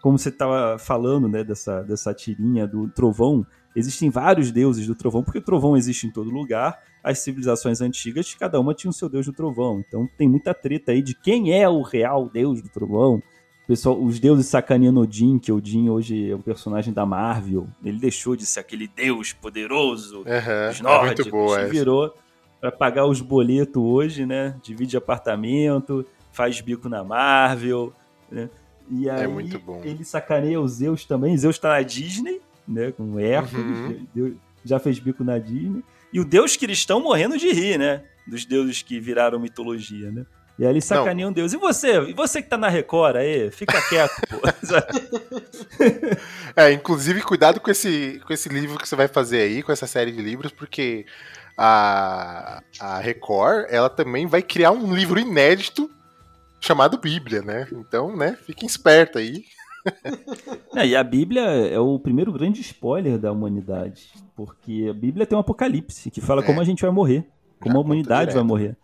Como você estava falando né, dessa, dessa tirinha do trovão, existem vários deuses do trovão, porque o trovão existe em todo lugar. As civilizações antigas, cada uma tinha o seu deus do trovão. Então tem muita treta aí de quem é o real deus do trovão pessoal, os deuses sacaneando Odin, que Odin hoje é um personagem da Marvel. Ele deixou de ser aquele deus poderoso uhum, dos nórdicos é boa, e virou para pagar os boletos hoje, né? Divide apartamento, faz bico na Marvel, né? E é aí, é muito bom. ele sacaneia o Zeus também. Zeus tá na Disney, né? Com Hércules, uhum. Deus, já fez bico na Disney. E o deus cristão morrendo de rir, né? Dos deuses que viraram mitologia, né? E aí eles sacaneiam Deus. E você? E você que tá na Record aí? Fica quieto, pô. é, inclusive, cuidado com esse, com esse livro que você vai fazer aí, com essa série de livros, porque a, a Record, ela também vai criar um livro inédito chamado Bíblia, né? Então, né, fiquem espertos aí. É, e a Bíblia é o primeiro grande spoiler da humanidade, porque a Bíblia tem um apocalipse que fala é. como a gente vai morrer, como Já a humanidade vai morrer.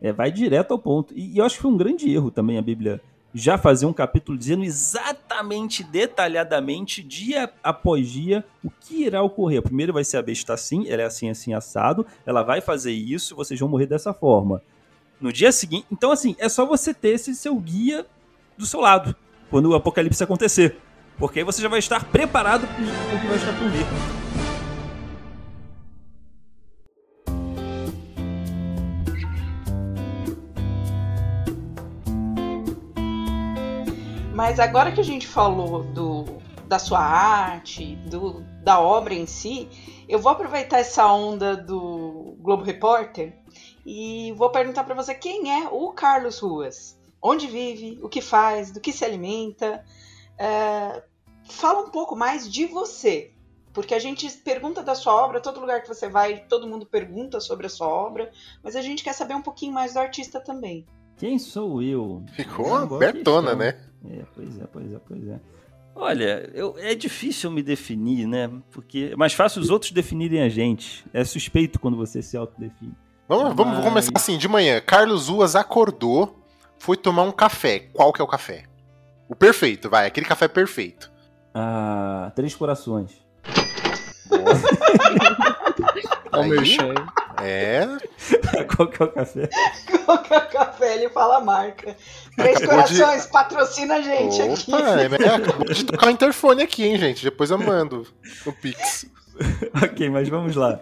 É, vai direto ao ponto. E, e, eu acho que foi um grande erro também a Bíblia já fazer um capítulo dizendo exatamente, detalhadamente, dia após dia, o que irá ocorrer. Primeiro vai ser a besta assim, ela é assim, assim, assado, ela vai fazer isso, vocês vão morrer dessa forma. No dia seguinte. Então, assim, é só você ter esse seu guia do seu lado, quando o apocalipse acontecer. Porque aí você já vai estar preparado para o que vai estar por vir. Mas agora que a gente falou do, da sua arte, do, da obra em si, eu vou aproveitar essa onda do Globo Repórter e vou perguntar para você quem é o Carlos Ruas. Onde vive, o que faz, do que se alimenta. É, fala um pouco mais de você, porque a gente pergunta da sua obra, todo lugar que você vai, todo mundo pergunta sobre a sua obra, mas a gente quer saber um pouquinho mais do artista também. Quem sou eu? Ficou uma betona, né? É, pois é, pois é, pois é. Olha, eu, é difícil me definir, né? Porque é mais fácil os outros definirem a gente. É suspeito quando você se autodefine. Vamos, Mas... vamos começar assim, de manhã. Carlos Ruas acordou, foi tomar um café. Qual que é o café? O perfeito, vai. Aquele café perfeito. Ah, Três Corações. Olha o que é o café? Qual que é o café? Ele fala a marca. Três acabou Corações, de... patrocina a gente Opa, aqui. É, é, acabou de tocar o interfone aqui, hein, gente? Depois eu mando o Pix. ok, mas vamos lá.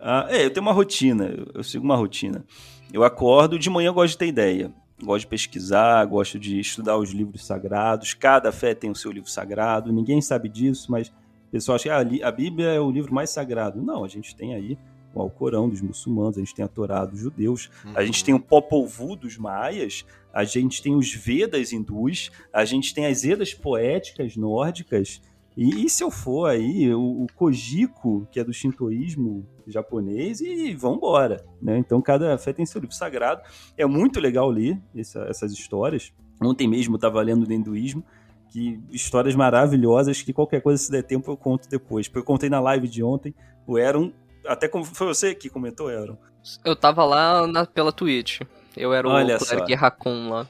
Ah, é, eu tenho uma rotina, eu sigo uma rotina. Eu acordo, de manhã eu gosto de ter ideia. Gosto de pesquisar, gosto de estudar os livros sagrados. Cada fé tem o seu livro sagrado. Ninguém sabe disso, mas o pessoal acha que ah, a Bíblia é o livro mais sagrado. Não, a gente tem aí o Alcorão dos muçulmanos, a gente tem a Torá dos judeus, uhum. a gente tem o Popol Vuh dos maias, a gente tem os Vedas hindus, a gente tem as Edas poéticas nórdicas, e, e se eu for aí, o, o Kojiko, que é do shintoísmo japonês, e vambora, né? Então cada fé tem seu livro sagrado, é muito legal ler essa, essas histórias, ontem mesmo eu estava lendo do hinduísmo, que histórias maravilhosas que qualquer coisa se der tempo eu conto depois. Porque eu contei na live de ontem, o Aaron, até como foi você que comentou, Aaron? Eu tava lá na, pela Twitch. Eu era Olha o Cleric Raccoon lá.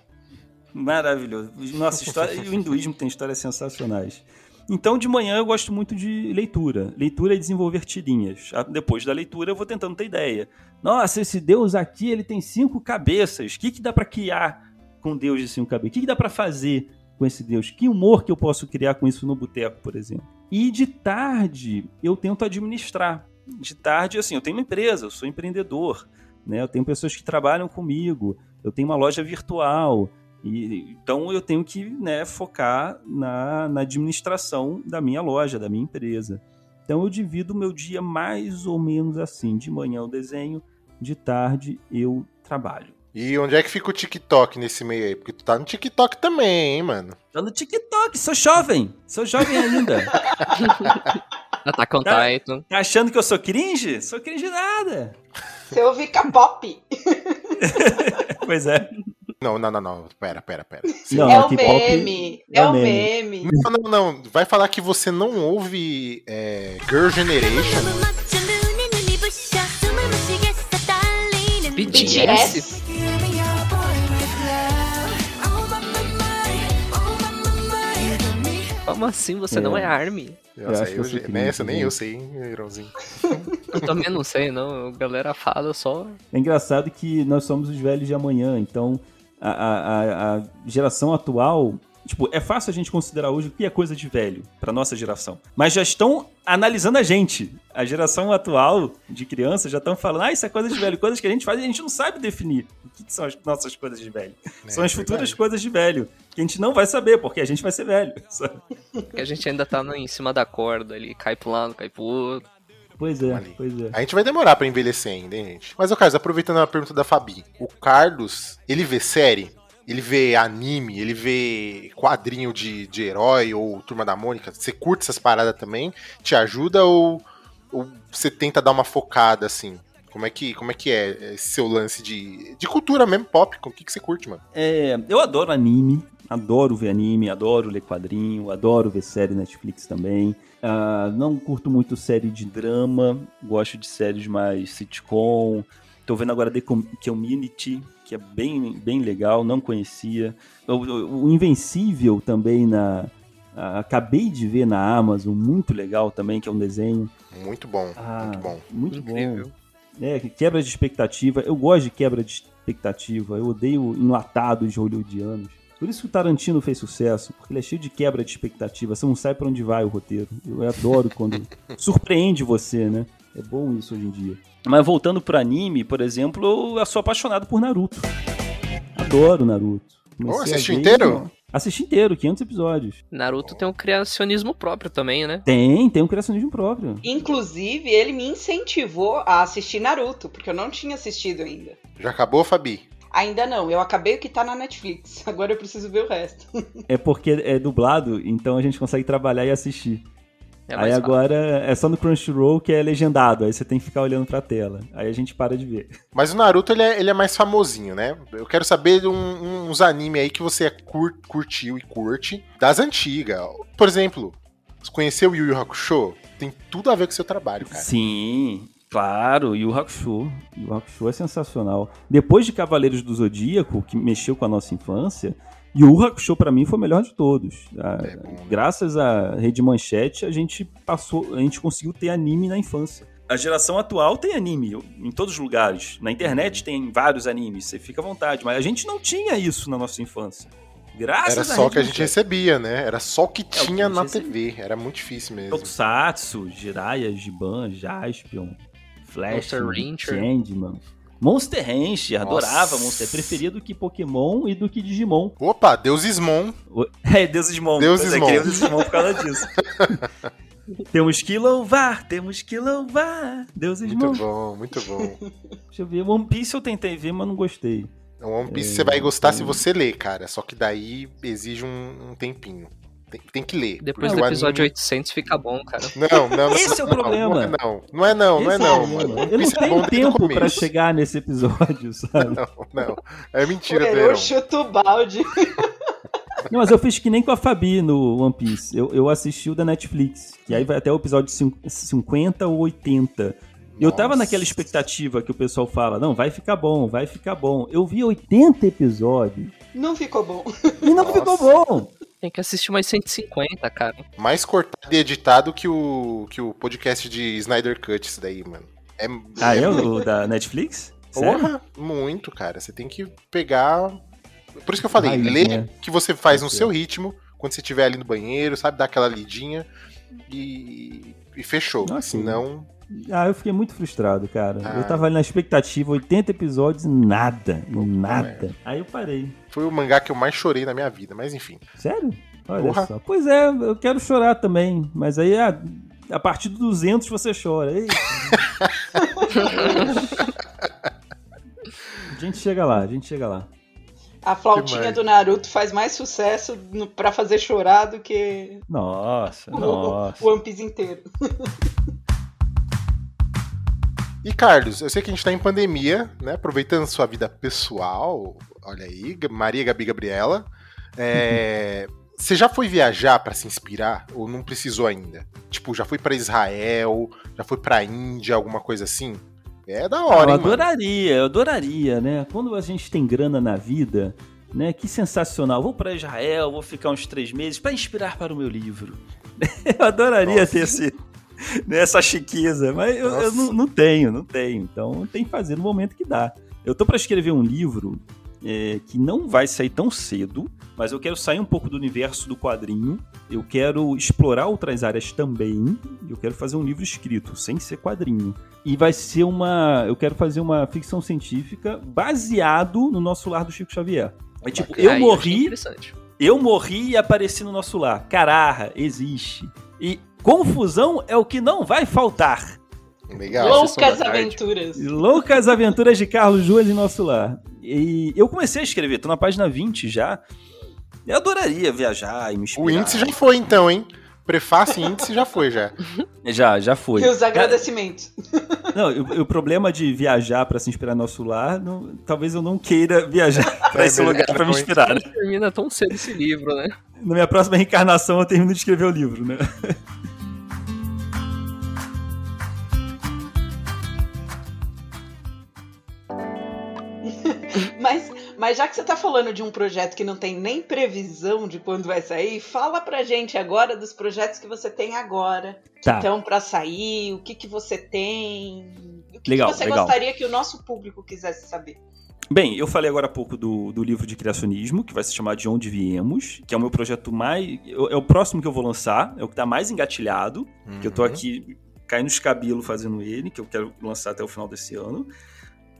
Maravilhoso. Nossa, história, e o hinduísmo tem histórias sensacionais. Então, de manhã eu gosto muito de leitura. Leitura e desenvolver tirinhas. Ah, depois da leitura eu vou tentando ter ideia. Nossa, esse Deus aqui, ele tem cinco cabeças. O que, que dá para criar com Deus de cinco cabeças? O que, que dá para fazer com esse Deus? Que humor que eu posso criar com isso no boteco, por exemplo? E de tarde eu tento administrar. De tarde, assim, eu tenho uma empresa, eu sou empreendedor, né? Eu tenho pessoas que trabalham comigo, eu tenho uma loja virtual, e, então eu tenho que né, focar na, na administração da minha loja, da minha empresa. Então eu divido o meu dia mais ou menos assim: de manhã eu desenho, de tarde eu trabalho. E onde é que fica o TikTok nesse meio aí? Porque tu tá no TikTok também, hein, mano? Tô no TikTok, sou jovem. Sou jovem ainda. Attack on tá, Titan. Tá achando que eu sou cringe? Sou cringe nada. Você ouve K-pop. pois é. Não, não, não, não. Pera, pera, pera. Não, é o meme. É, é o meme. meme. Não, não, não. Vai falar que você não ouve é, Girl Generation. BTS? Como assim você é. não é ARMY? Nossa, eu, eu, eu nessa nem eu sei, hein, Irãozinho. eu também não sei, não. A galera fala só. É engraçado que nós somos os velhos de amanhã, então a, a, a geração atual Tipo, é fácil a gente considerar hoje o que é coisa de velho pra nossa geração. Mas já estão analisando a gente. A geração atual de crianças já estão falando, ah, isso é coisa de velho. Coisas que a gente faz e a gente não sabe definir o que, que são as nossas coisas de velho. É, são as verdade. futuras coisas de velho. Que a gente não vai saber, porque a gente vai ser velho. sabe? Porque a gente ainda tá no- em cima da corda ali, cai pro lado, cai pro outro. Pois é, Ali. pois é. A gente vai demorar pra envelhecer ainda, hein, gente? Mas, ô Carlos, aproveitando a pergunta da Fabi, o Carlos, ele vê série? Ele vê anime? Ele vê quadrinho de, de herói ou Turma da Mônica? Você curte essas paradas também? Te ajuda ou, ou você tenta dar uma focada, assim? Como é que, como é, que é esse seu lance de, de cultura mesmo, pop? O que, que você curte, mano? É, eu adoro anime, adoro ver anime, adoro ler quadrinho, adoro ver série Netflix também. Ah, não curto muito série de drama, gosto de séries mais sitcom. Tô vendo agora The Com- Community, que é bem, bem legal, não conhecia. O, o- o Invencível também na. acabei de ver na Amazon, muito legal também, que é um desenho. Muito bom, Ah, muito bom. Muito Incrível. bom. É, que quebra de expectativa. Eu gosto de quebra de expectativa. Eu odeio enlatados hollywoodianos. Por isso que o Tarantino fez sucesso, porque ele é cheio de quebra de expectativa. Você não sabe pra onde vai o roteiro. Eu adoro quando surpreende você, né? É bom isso hoje em dia. Mas voltando pro anime, por exemplo, eu sou apaixonado por Naruto. Adoro Naruto. Comecei Oh, a assistiu ver- inteiro? Assisti inteiro, 500 episódios. Naruto tem um criacionismo próprio também, né? Tem, tem um criacionismo próprio. Inclusive, ele me incentivou a assistir Naruto, porque eu não tinha assistido ainda. Já acabou, Fabi? Ainda não, eu acabei o que tá na Netflix. Agora eu preciso ver o resto. É porque é dublado, então a gente consegue trabalhar e assistir. É aí fácil. agora é só no Crunchyroll que é legendado, aí você tem que ficar olhando pra tela. Aí a gente para de ver. Mas o Naruto, ele é, ele é mais famosinho, né? Eu quero saber de um- uns anime aí que você cur- curtiu e curte das antigas. Por exemplo, você conheceu o Yu Yu Hakusho? Tem tudo a ver com o seu trabalho, cara. Sim, claro, e o Hakusho. Yu Hakusho é sensacional. Depois de Cavaleiros do Zodíaco, que mexeu com a nossa infância, Yu Hakusho pra mim foi o melhor de todos. Ah, É bom, né? Graças à Rede Manchete, a gente passou, a gente conseguiu ter anime na infância. A geração atual tem anime em todos os lugares. Na internet tem vários animes, você fica à vontade, mas a gente não tinha isso na nossa infância. Graças Era só o que a gente recebia, né? Era só o que É o que a tinha na recebia. TV. Era muito difícil mesmo. Tokusatsu, Jiraiya, Giban, Jaspion, Flash, Monster Ranger. Changeman. Monster Ranger, adorava. Monster. Preferia do que Pokémon e do que Digimon. Opa, Deus Ismon. O- É, Deus Digimon. Deus é, Digimon. queria Deus Digimon por causa disso. temos que louvar, temos que louvar. Deus Digimon. Muito bom, muito bom. Deixa eu ver. One Piece eu tentei ver, mas não gostei. O One Piece É, você vai gostar se então- você ler, cara. Só que daí exige um, um tempinho. Tem, tem que ler. Depois do o episódio anime- 800 fica bom, cara. Não, não, não. Esse é o não, problema. Não, é não, não é não, não é não, o problema. Eu não Piece é bom tenho desde o tempo pra chegar nesse episódio, sabe? Não, não. É mentira, Verão. eu chuto o balde. Não, mas eu fiz que nem com a Fabi no One Piece. Eu, eu assisti o da Netflix, que aí vai até o episódio cin- 50 ou 80. E eu tava naquela expectativa que o pessoal fala, não, vai ficar bom, vai ficar bom. Eu vi 80 episódios Não ficou bom. e não Nossa. ficou bom. Tem que assistir mais 150, cara. Mais cortado e editado que o, que o podcast de Snyder Cut, isso daí, mano. É, Ah, é o da Netflix? Sério? Porra, muito, cara. Você tem que pegar. Por isso que eu falei, Raiz, lê né? que você faz no seu ritmo, quando você estiver ali no banheiro, sabe? Dar aquela lidinha e, e fechou. Sim. Senão. Ah, eu fiquei muito frustrado, cara. Ah. Eu tava ali na expectativa, 80 episódios e nada, e nada. Aí eu parei. Foi o mangá que eu mais chorei na minha vida, mas enfim. Sério? Olha Porra. só. Pois é, eu quero chorar também, mas aí a, a partir do 200 você chora. A gente chega lá, a gente chega lá. A flautinha do Naruto faz mais sucesso pra fazer chorar do que Nossa, o- nossa. o One Piece inteiro. E Carlos, eu sei que a gente tá em pandemia, né? Aproveitando sua vida pessoal, olha aí, Maria Gabi Gabriela. é, Você já foi viajar pra se inspirar ou não precisou ainda? Tipo, já foi pra Israel, já foi pra Índia, alguma coisa assim? É da Ah, hora, eu hein, mano? adoraria, eu adoraria, né? Quando a gente tem grana na vida, né? Que sensacional. Vou pra Israel, vou ficar uns três meses pra inspirar para o meu livro. Eu adoraria Nossa. ter esse, né, essa chiqueza, mas eu, eu não, não tenho, não tenho. Então tem que fazer no momento que dá. Eu tô pra escrever um livro é, que não vai sair tão cedo, mas eu quero sair um pouco do universo do quadrinho. Eu quero explorar outras áreas também. Eu quero fazer um livro escrito, sem ser quadrinho. E vai ser uma. Eu quero fazer uma ficção científica baseado no nosso lar do Chico Xavier. É tipo, eu morri, eu morri e apareci no nosso lar. Caraca, existe. E confusão é o que não vai faltar. Legal. Loucas aventuras. Loucas aventuras de Carlos Ruas em nosso lar. E eu comecei a escrever, tô na página 20 já. Eu adoraria viajar e me inspirar. O índice já foi, então, hein? Prefácio e índice já foi, já. Já, já foi. E os agradecimentos. Não, o, o problema de viajar pra se inspirar no nosso lar, não- talvez eu não queira viajar pra É esse lugar pra me inspirar. né? Termina tão cedo esse livro, né? Na minha próxima reencarnação eu termino de escrever o livro, né? Mas, mas já que você tá falando de um projeto que não tem nem previsão de quando vai sair, fala pra gente agora dos projetos que você tem agora. Que Tá. estão pra sair, o que, que você tem. O que, Legal, que você legal. gostaria que o nosso público quisesse saber? Bem, eu falei agora há pouco do, do livro de criacionismo, que vai se chamar De Onde Viemos, que é o meu projeto mais. É o próximo que eu vou lançar, é o que tá mais engatilhado, que eu tô Uhum. aqui caindo os cabelos fazendo ele, que eu quero lançar até o final desse ano.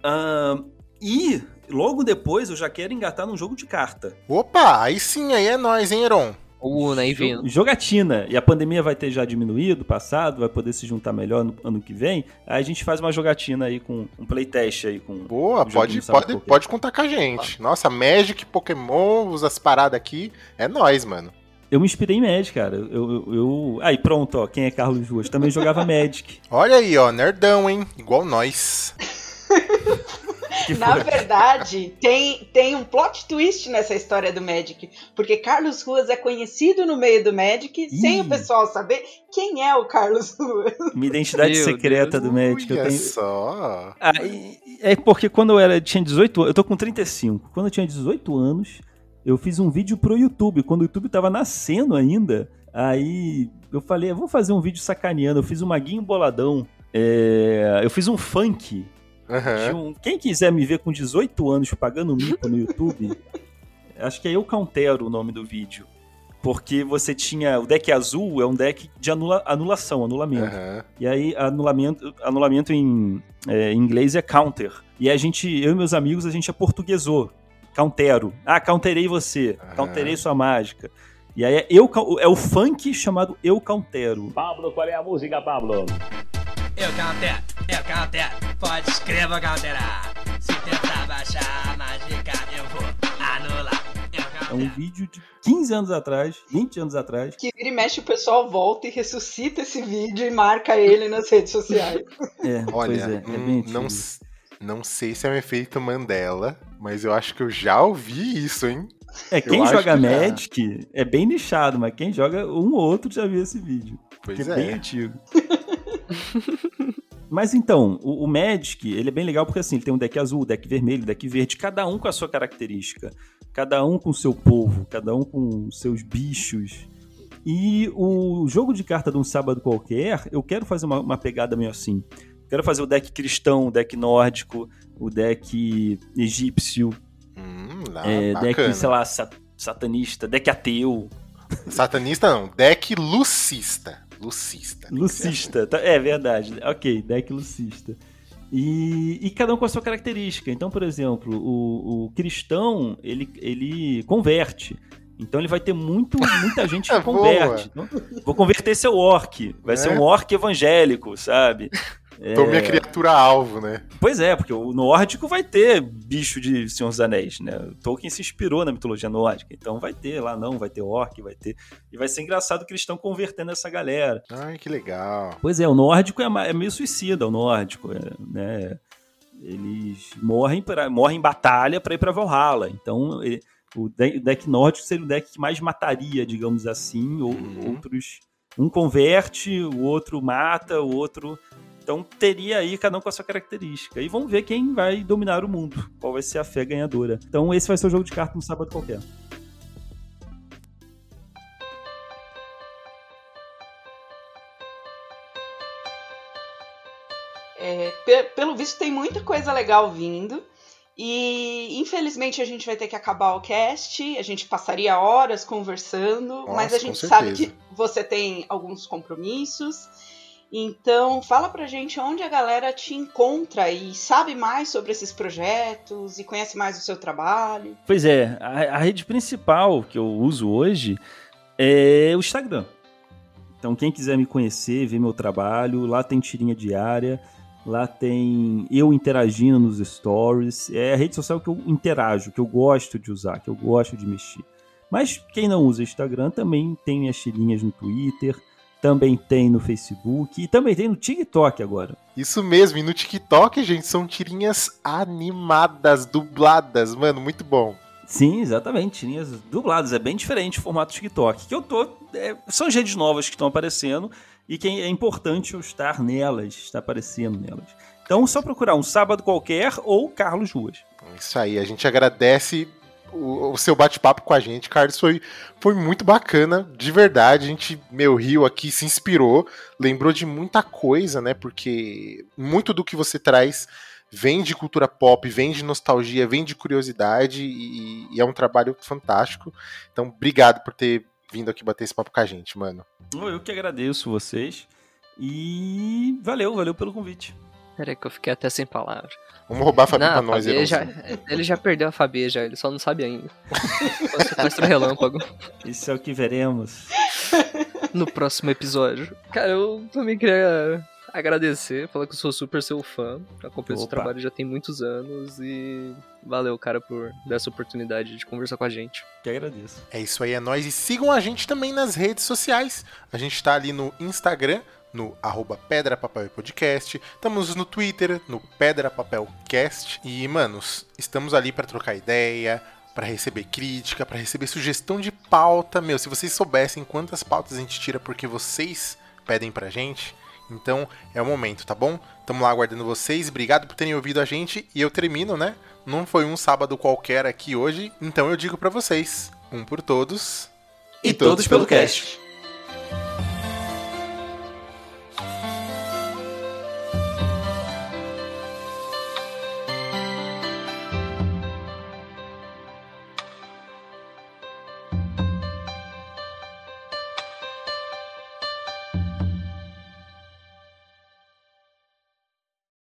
Ahn, e logo depois eu já quero engatar num jogo de carta. Opa, aí sim, aí é nóis, hein, Heron? O né, vindo. Jo- Jogatina. E a pandemia vai ter já diminuído, passado, vai poder se juntar melhor no ano que vem. Aí a gente faz uma jogatina aí com um playtest aí com. Boa, Um pode, pode, pode contar com a gente. Nossa, Magic, Pokémon, as paradas aqui, é nóis, mano. Eu me inspirei em Magic, cara. Eu, eu, eu- Aí, pronto, ó. Quem é Carlos Ruas? Também jogava Magic. Olha aí, ó, nerdão, hein? Igual nós. Na verdade, tem, tem um plot twist nessa história do Magic. Porque Carlos Ruas é conhecido no meio do Magic, sem Ih. o pessoal saber quem é o Carlos Ruas. Minha identidade Meu secreta do Magic. Eu Olha tenho... só. Ah, e- é porque quando eu era, tinha 18 anos, eu tô com 35. Quando eu tinha 18 anos, eu fiz um vídeo pro YouTube, quando o YouTube tava nascendo ainda. Aí eu falei, vou fazer um vídeo sacaneando. Eu fiz um maguinho boladão. É, eu fiz um funk. De um- quem quiser me ver com 18 anos pagando mico no YouTube, acho que é Eu Countero o nome do vídeo. Porque você tinha. O deck azul é um deck de anula- anulação, anulamento. Aham. E aí, anulamento, anulamento em, é, em inglês é counter. E a gente, eu e meus amigos, a gente aportuguesou. Countero. Ah, counterei você. Aham. Counterei sua mágica. E aí é, eu, é o funk chamado Eu Countero. Pablo, qual é a música, Pablo? Eu countero, eu countero, pode escrever counterar. Se tentar baixar a mágica, eu vou anular. Eu É um vídeo de 15 anos atrás, 20 anos atrás. Que vira e mexe, o pessoal volta e ressuscita esse vídeo e marca ele nas redes sociais. É, Olha, pois é, é bem não, não sei se é um efeito Mandela, mas eu acho que eu já ouvi isso, hein? É, quem acho joga que já. Magic é bem nichado, mas quem joga um ou outro já viu esse vídeo. Pois que é bem é. antigo. Mas então, o, o Magic, ele é bem legal porque assim, ele tem um deck azul, deck vermelho, deck verde, cada um com a sua característica. Cada um com o seu povo, cada um com os seus bichos. E o jogo de carta de um sábado qualquer, eu quero fazer uma, uma pegada meio assim. Quero fazer o deck cristão, o deck nórdico, o deck egípcio, Hum, lá, é, deck, sei lá, sa- satanista, deck ateu. Satanista não, deck lucista. Lucista. Lucista, tá- é verdade. Ok, deck lucista. E, e cada um com a sua característica. Então, por exemplo, o, o cristão, ele, ele converte. Então ele vai ter muito, muita gente que Boa. converte. Então, vou converter seu orc. Vai É. ser um orc evangélico, sabe? Tô minha criatura alvo, né? Pois é, porque o nórdico vai ter bicho de Senhor dos Anéis, né? O Tolkien se inspirou na mitologia nórdica, então vai ter lá não, vai ter orc, vai ter. E vai ser engraçado o cristão convertendo essa galera. Ai, que legal. Pois é, o nórdico é, é meio suicida, o nórdico, é, né? Eles morrem, pra, morrem em batalha para ir para Valhalla. Então, ele- o deck, o deck nórdico seria o deck que mais mataria, digamos assim, ou Uhum. outros. Um converte, o outro mata, o outro. Então teria aí cada um com a sua característica. E vamos ver quem vai dominar o mundo. Qual vai ser a fé ganhadora. Então esse vai ser o jogo de cartas no sábado qualquer. É, pe- pelo visto, tem muita coisa legal vindo. E, infelizmente a gente vai ter que acabar o cast. A gente passaria horas conversando, Nossa, mas a gente sabe que você tem alguns compromissos. Então, fala pra gente onde a galera te encontra e sabe mais sobre esses projetos e conhece mais o seu trabalho. Pois é, a, a rede principal que eu uso hoje é o Instagram. Então, quem quiser me conhecer, ver meu trabalho, lá tem tirinha diária, lá tem eu interagindo nos stories. É a rede social que eu interajo, que eu gosto de usar, que eu gosto de mexer. Mas quem não usa Instagram também tem minhas tirinhas no Twitter, também tem no Facebook e também tem no TikTok agora. Isso mesmo, e no TikTok, gente, são tirinhas animadas, dubladas, mano, muito bom. Sim, exatamente. Tirinhas dubladas. É bem diferente o formato TikTok. Que eu tô. é, são redes novas que estão aparecendo e que é importante eu estar nelas, estar aparecendo nelas. Então, só procurar um sábado qualquer ou Carlos Ruas. Isso aí, a gente agradece o, seu bate-papo com a gente, Carlos. Foi, foi muito bacana, de verdade. A gente, meu, riu aqui, se inspirou, lembrou de muita coisa, né? Porque muito do que você traz vem de cultura pop, vem de nostalgia, vem de curiosidade e, e é um trabalho fantástico. Então, obrigado por ter vindo aqui bater esse papo com a gente, mano. Eu que agradeço vocês. E valeu, valeu pelo convite. Peraí que eu fiquei até sem palavras. Vamos roubar a Fabi Não, pra nós, Fabi já, ele já perdeu a Fabi já, ele só não sabe ainda. Sequestro relâmpago Isso é o que veremos. no próximo episódio. Cara, eu também queria agradecer, falar que eu sou super seu fã. Acompanho esse Opa. trabalho já tem muitos anos e valeu, cara, por dar essa oportunidade de conversar com a gente. Que agradeço. É isso aí, é nóis. E sigam a gente também nas redes sociais. A gente tá ali no Instagram, no arroba Pedra Papel e Podcast. Estamos no Twitter, no Pedra Papel Cast. E, manos, estamos ali pra trocar ideia, pra receber crítica, pra receber sugestão de pauta. Meu, se vocês soubessem quantas pautas a gente tira porque vocês pedem pra gente. Então é o momento, tá bom? Tamo lá aguardando vocês. Obrigado por terem ouvido a gente. E eu termino, né? Não foi um sábado qualquer aqui hoje. Então eu digo pra vocês: um por todos E todos pelo cast.